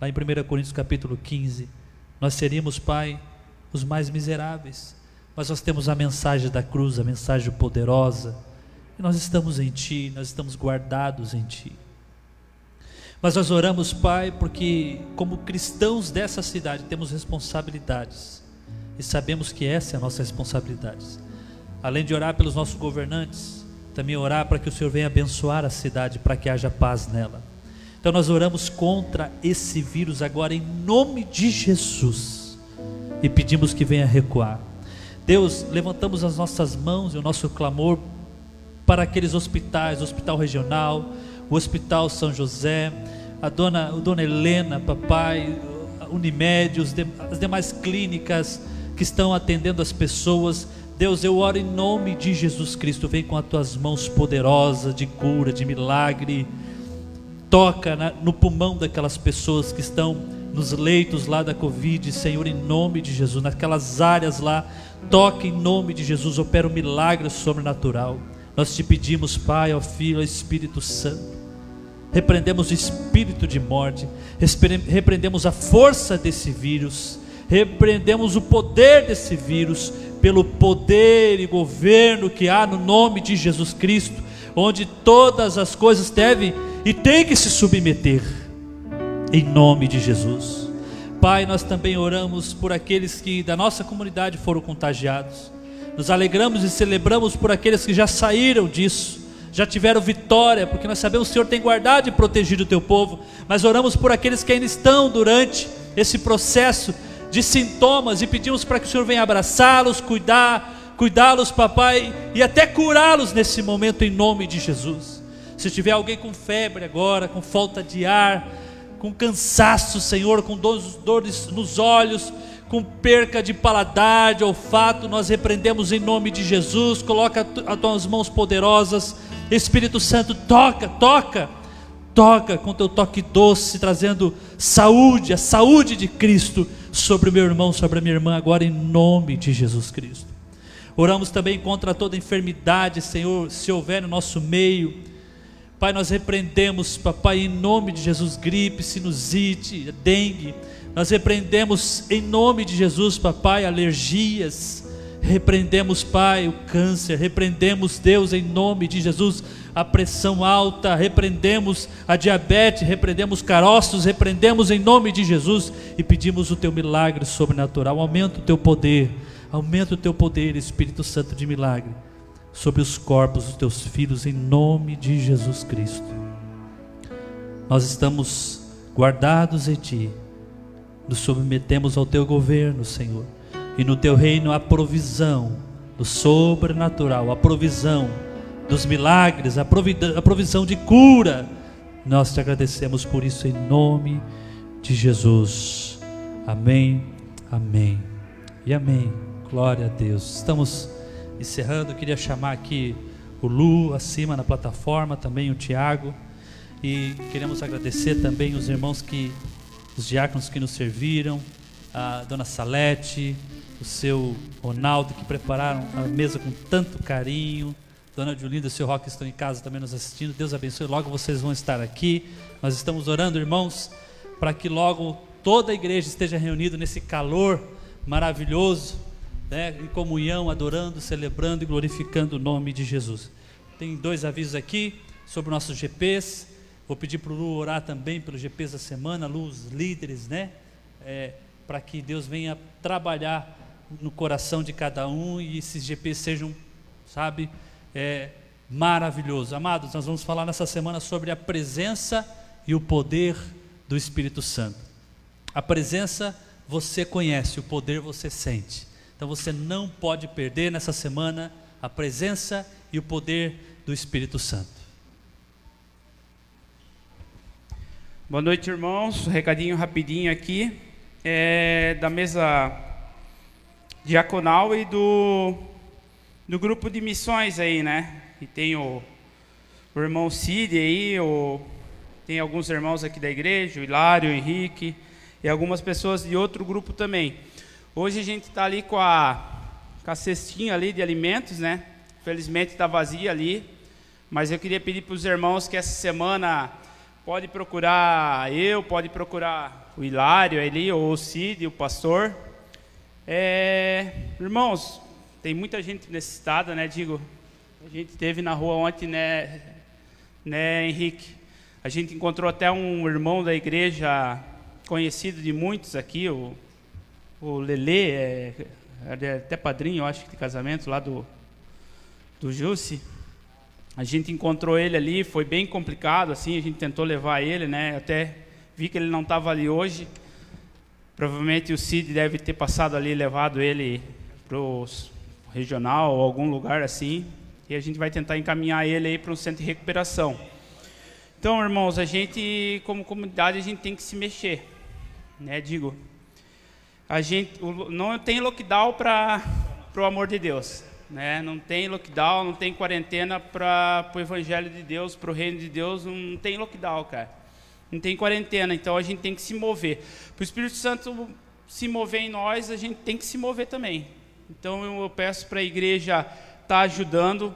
lá em 1 Coríntios capítulo 15, nós seríamos, Pai, os mais miseráveis. Mas nós temos a mensagem da cruz, a mensagem poderosa. E nós estamos em Ti, nós estamos guardados em Ti. Mas nós oramos, Pai, porque como cristãos dessa cidade temos responsabilidades. E sabemos que essa é a nossa responsabilidade. Além de orar pelos nossos governantes, também orar para que o Senhor venha abençoar a cidade, para que haja paz nela. Então nós oramos contra esse vírus agora em nome de Jesus e pedimos que venha recuar. Deus, levantamos as nossas mãos e o nosso clamor para aqueles hospitais, o Hospital Regional, o Hospital São José, a dona, a dona Helena, papai, Unimed, os de, as demais clínicas que estão atendendo as pessoas. Deus, eu oro em nome de Jesus Cristo, vem com as tuas mãos poderosas de cura, de milagre toca na, no pulmão daquelas pessoas que estão nos leitos lá da Covid, Senhor, em nome de Jesus, naquelas áreas lá, toca em nome de Jesus, opera um milagre sobrenatural. Nós te pedimos, Pai, ao Filho, ao Espírito Santo. Repreendemos o espírito de morte, repreendemos a força desse vírus, repreendemos o poder desse vírus, pelo poder e governo que há no nome de Jesus Cristo, onde todas as coisas devem e tem que se submeter, em nome de Jesus. Pai, nós também oramos por aqueles que da nossa comunidade foram contagiados. Nos alegramos e celebramos por aqueles que já saíram disso, já tiveram vitória, porque nós sabemos que o Senhor tem guardado e protegido o teu povo, mas oramos por aqueles que ainda estão durante esse processo de sintomas e pedimos para que o Senhor venha abraçá-los, cuidar, cuidá-los, papai, e até curá-los nesse momento em nome de Jesus. Se tiver alguém com febre agora, com falta de ar, com cansaço, Senhor, com dores, dores nos olhos, com perca de paladar, de olfato, nós repreendemos em nome de Jesus. Coloca as tuas mãos poderosas, Espírito Santo, toca, toca, toca com teu toque doce, trazendo saúde, a saúde de Cristo sobre o meu irmão, sobre a minha irmã, agora em nome de Jesus Cristo. Oramos também contra toda enfermidade, Senhor, se houver no nosso meio Pai, nós repreendemos, papai, em nome de Jesus, gripe, sinusite, dengue. Nós repreendemos em nome de Jesus, papai, alergias. Repreendemos, Pai, o câncer. Repreendemos, Deus, em nome de Jesus, a pressão alta. Repreendemos a diabetes. Repreendemos caroços. Repreendemos em nome de Jesus e pedimos o teu milagre sobrenatural. Aumenta o teu poder. Aumenta o teu poder, Espírito Santo de milagre sobre os corpos dos teus filhos, em nome de Jesus Cristo. nós estamos guardados em Ti, nos submetemos ao Teu governo, Senhor, e no Teu reino há provisão do sobrenatural, a provisão dos milagres, a provisão, de cura. Nós te agradecemos por isso em nome de Jesus. Amém, amém e amém. Glória a Deus. Estamos encerrando. Eu queria chamar aqui o Lu acima na plataforma, também o Tiago. E queremos agradecer também os irmãos que, os diáconos que nos serviram, a dona Salete, o seu Ronaldo, que prepararam a mesa com tanto carinho. Dona Julinda e seu Roque estão em casa também nos assistindo. Deus abençoe. Logo vocês vão estar aqui. Nós estamos orando, irmãos, para que logo toda a igreja esteja reunida nesse calor maravilhoso, né, em comunhão, adorando, celebrando e glorificando o nome de Jesus. Tem dois avisos aqui sobre nossos GPs. Vou pedir para o Lu orar também pelos GPs da semana, Lu, os líderes, né? É, para que Deus venha trabalhar no coração de cada um e esses GPs sejam, sabe, é, maravilhosos. Amados, nós vamos falar nessa semana sobre a presença e o poder do Espírito Santo. A presença você conhece, o poder você sente. Então você não pode perder nessa semana a presença e o poder do Espírito Santo. Boa noite, irmãos. recadinho rapidinho aqui é da mesa diaconal e do, do grupo de missões aí, né? E tem o, o irmão Cid aí, o, tem alguns irmãos aqui da igreja, o Hilário, o Henrique e algumas pessoas de outro grupo também. Hoje a gente está ali com a, com a cestinha ali de alimentos, né? Felizmente está vazia ali, mas eu queria pedir para os irmãos que essa semana pode procurar eu, pode procurar o Hilário ali, ou o Cid, o pastor. É, irmãos, tem muita gente necessitada, né? Digo, a gente teve na rua ontem, né, né, Henrique? A gente encontrou até um irmão da igreja conhecido de muitos aqui, o, o Lele, é, é até padrinho, eu acho, de casamento lá do, do Jussi. A gente encontrou ele ali, foi bem complicado, assim, a gente tentou levar ele, né? Até vi que ele não estava ali hoje. Provavelmente o Cid deve ter passado ali, levado ele para o regional ou algum lugar assim. E a gente vai tentar encaminhar ele aí para um centro de recuperação. Então, irmãos, a gente, como comunidade, a gente tem que se mexer né? Digo, a gente não tem lockdown para o amor de Deus, né? Não tem lockdown, não tem quarentena para o evangelho de Deus, para o reino de Deus, não tem lockdown, cara. Não tem quarentena, então a gente tem que se mover. Para o Espírito Santo se mover em nós, a gente tem que se mover também. Então eu peço para a igreja estar tá ajudando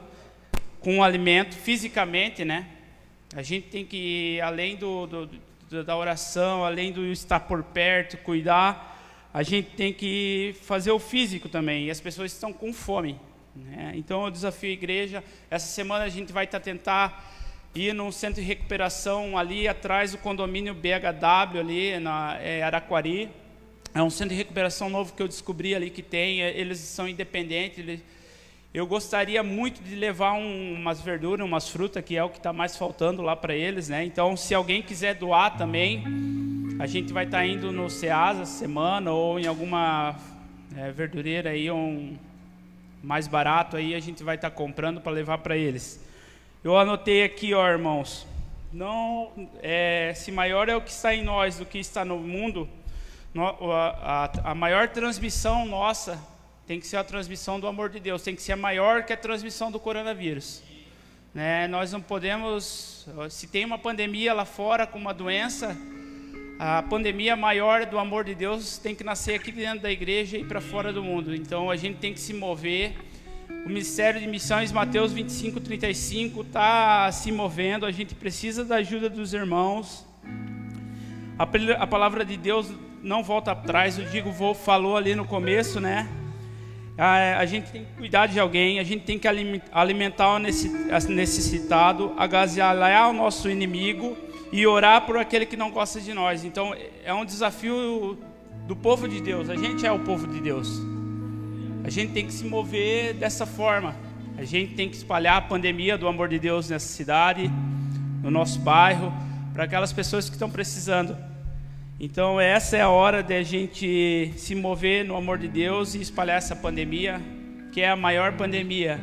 com o alimento fisicamente, né? A gente tem que, além do, do, da oração, além do estar por perto, cuidar, a gente tem que fazer o físico também. E as pessoas estão com fome. Né? Então eu desafio a igreja. Essa semana a gente vai estar tentar ir num centro de recuperação ali atrás do condomínio BHW ali na é, Araquari. É um centro de recuperação novo que eu descobri ali que tem. Eles são independentes. Eles, eu gostaria muito de levar um, umas verduras, umas frutas, que é o que está mais faltando lá para eles, né? Então, se alguém quiser doar também, a gente vai estar tá indo no Ceasa semana ou em alguma é, verdureira aí, um mais barato aí, a gente vai estar tá comprando para levar para eles. Eu anotei aqui, ó, irmãos. Não, é, se maior é o que está em nós do que está no mundo, no, a, a, a maior transmissão nossa tem que ser a transmissão do amor de Deus, tem que ser maior que a transmissão do coronavírus. Né? Nós não podemos, se tem uma pandemia lá fora com uma doença, a pandemia maior do amor de Deus tem que nascer aqui dentro da igreja e para fora do mundo. Então a gente tem que se mover. O Ministério de Missões, Mateus 25, 35, está se movendo. A gente precisa da ajuda dos irmãos. A, palavra de Deus não volta atrás. O Digo falou ali no começo, né? a, a gente tem que cuidar de alguém, a gente tem que alimentar o necessitado, agasalhar o nosso inimigo e orar por aquele que não gosta de nós. Então é um desafio do povo de Deus. A gente é o povo de Deus. A gente tem que se mover dessa forma. A gente tem que espalhar a pandemia do amor de Deus nessa cidade, no nosso bairro, para aquelas pessoas que estão precisando. Então, essa é a hora de a gente se mover no amor de Deus e espalhar essa pandemia, que é a maior pandemia.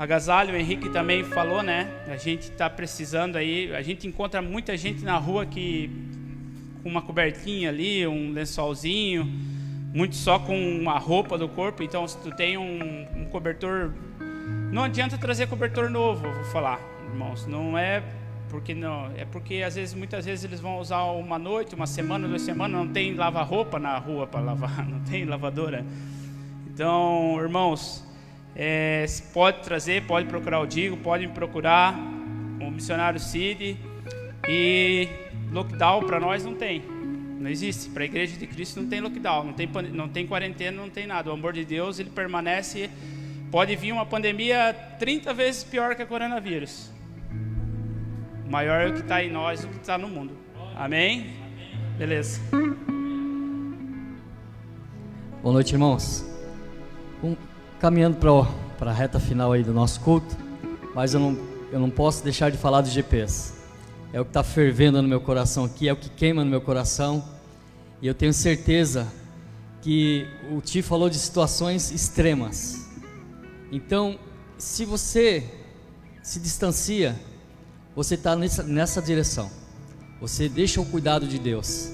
Agasalho, o Henrique também falou, né? A gente está precisando aí, a gente encontra muita gente na rua que com uma cobertinha ali, um lençolzinho, muito só com uma roupa do corpo. Então, se tu tem um, um cobertor, não adianta trazer cobertor novo, vou falar, irmãos. Não é porque não, é porque às vezes, muitas vezes eles vão usar uma noite, uma semana, duas semanas, não tem lava-roupa na rua para lavar, não tem lavadora. Então, irmãos, é, pode trazer, pode procurar o Digo, pode me procurar, o missionário Cid. E lockdown para nós não tem. Não existe. Para a igreja de Cristo não tem lockdown, não tem, não tem quarentena, não tem nada. O amor de Deus, ele permanece. Pode vir uma pandemia 30 vezes pior que a coronavírus. Maior é o que está em nós do que está no mundo. Amém? Beleza. Boa noite, irmãos. Um, caminhando para a reta final aí do nosso culto, mas eu não, eu não posso deixar de falar do GPS é o que está fervendo no meu coração aqui, é o que queima no meu coração. E eu tenho certeza que o Ti falou de situações extremas. Então, se você se distancia, você está nessa, nessa direção. Você deixa o cuidado de Deus.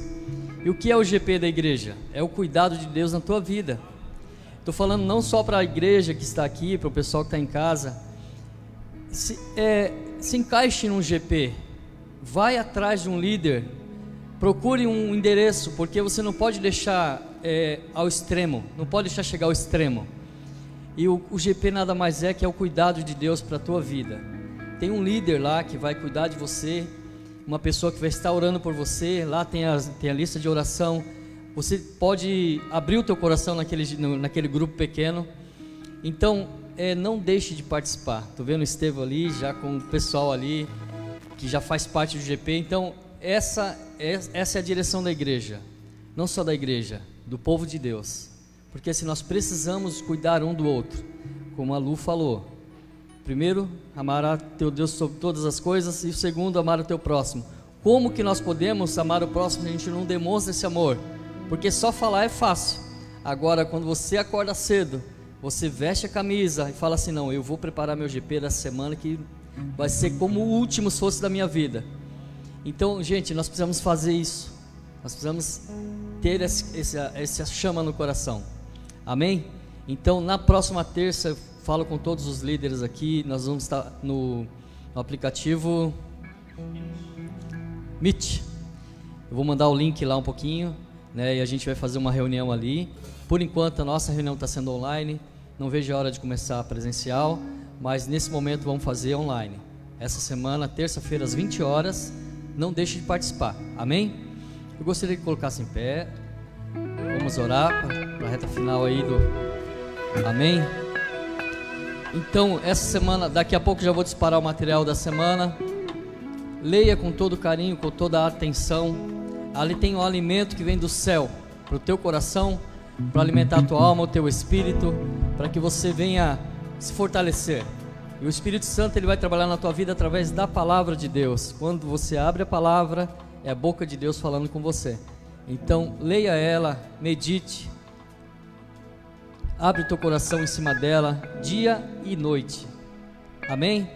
E o que é o GP da igreja? É o cuidado de Deus na tua vida. Estou falando não só para a igreja que está aqui, para o pessoal que está em casa. Se, é, se encaixe num GP, vai atrás de um líder, procure um endereço, porque você não pode deixar é, ao extremo, não pode deixar chegar ao extremo. E o, o GP nada mais é que é o cuidado de Deus para a tua vida. Tem um líder lá que vai cuidar de você, uma pessoa que vai estar orando por você, lá tem a, tem a lista de oração. Você pode abrir o teu coração naquele, naquele grupo pequeno. Então, é, não deixe de participar. Estou vendo o Estevão ali, já com o pessoal ali que já faz parte do GP. Então, essa, é, essa é a direção da igreja, não só da igreja, do povo de Deus. Porque se nós precisamos cuidar um do outro, como a Lu falou. Primeiro, amar teu Deus sobre todas as coisas, e o segundo, amar o teu próximo. Como que nós podemos amar o próximo se a gente não demonstra esse amor? Porque só falar é fácil. Agora, quando você acorda cedo, você veste a camisa e fala assim: Não, eu vou preparar meu GP da semana que vai ser como o último esforço da minha vida. Então, gente, nós precisamos fazer isso. Nós precisamos ter esse, essa chama no coração. Amém? Então, na próxima terça, eu falo com todos os líderes aqui. Nós vamos estar no, no aplicativo Meet. Eu vou mandar o link lá um pouquinho, né? E a gente vai fazer uma reunião ali. Por enquanto, a nossa reunião está sendo online. Não vejo a hora de começar presencial mas nesse momento vamos fazer online. Essa semana, terça-feira, às 20 horas, não deixe de participar, amém? Eu gostaria que colocasse em pé, vamos orar para a reta final aí do amém? Então, essa semana, daqui a pouco já vou disparar o material da semana. Leia com todo carinho, com toda a atenção. Ali tem o um alimento que vem do céu para o teu coração, para alimentar a tua alma, o teu espírito, para que você venha se fortalecer. E o Espírito Santo ele vai trabalhar na tua vida através da palavra de Deus. Quando você abre a palavra, é a boca de Deus falando com você. Então, leia ela, medite. Abre teu coração em cima dela, dia e noite. Amém?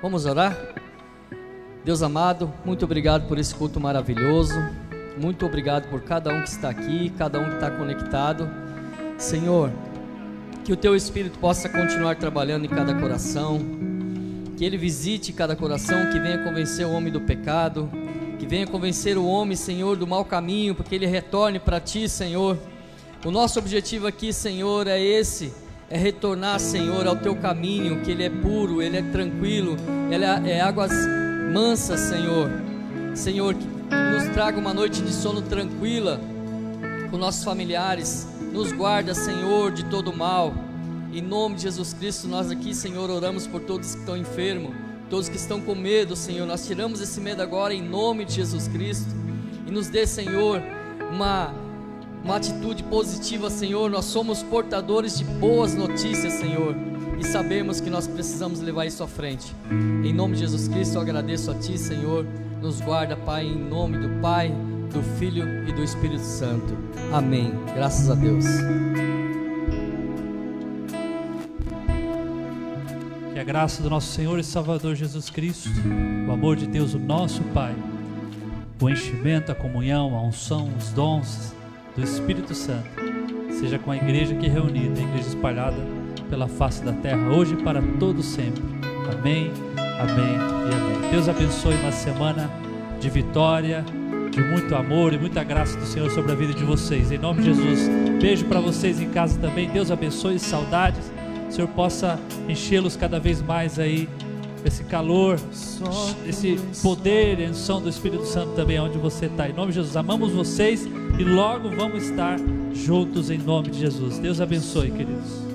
Vamos orar? Deus amado, muito obrigado por esse culto maravilhoso. Muito obrigado por cada um que está aqui, cada um que está conectado. Senhor, que o teu Espírito possa continuar trabalhando em cada coração, que ele visite cada coração, que venha convencer o homem do pecado, que venha convencer o homem, Senhor, do mau caminho, porque ele retorne para ti, Senhor. O nosso objetivo aqui, Senhor, é esse: é retornar, Senhor, ao teu caminho, que ele é puro, ele é tranquilo, ele é, é águas mansas, Senhor. Senhor, que nos traga uma noite de sono tranquila com nossos familiares, nos guarda, Senhor, de todo mal. Em nome de Jesus Cristo, nós aqui, Senhor, oramos por todos que estão enfermos, todos que estão com medo, Senhor. Nós tiramos esse medo agora em nome de Jesus Cristo. E nos dê, Senhor, uma, uma atitude positiva, Senhor. Nós somos portadores de boas notícias, Senhor. E sabemos que nós precisamos levar isso à frente. Em nome de Jesus Cristo, eu agradeço a Ti, Senhor, nos guarda, Pai, em nome do Pai, do Filho e do Espírito Santo. Amém. Graças a Deus. Que a graça do nosso Senhor e Salvador Jesus Cristo, o amor de Deus, o nosso Pai, o enchimento, a comunhão, a unção, os dons do Espírito Santo, seja com a igreja aqui reunida, a igreja espalhada pela face da terra, hoje e para todos sempre. Amém, amém e amém. Deus abençoe uma semana de vitória, de muito amor e muita graça do Senhor sobre a vida de vocês. Em nome de Jesus, beijo para vocês em casa também. Deus abençoe, saudades. O Senhor possa enchê-los cada vez mais aí esse calor, esse poder e unção do Espírito Santo também onde você está. Em nome de Jesus, amamos vocês e logo vamos estar juntos em nome de Jesus. Deus abençoe, queridos.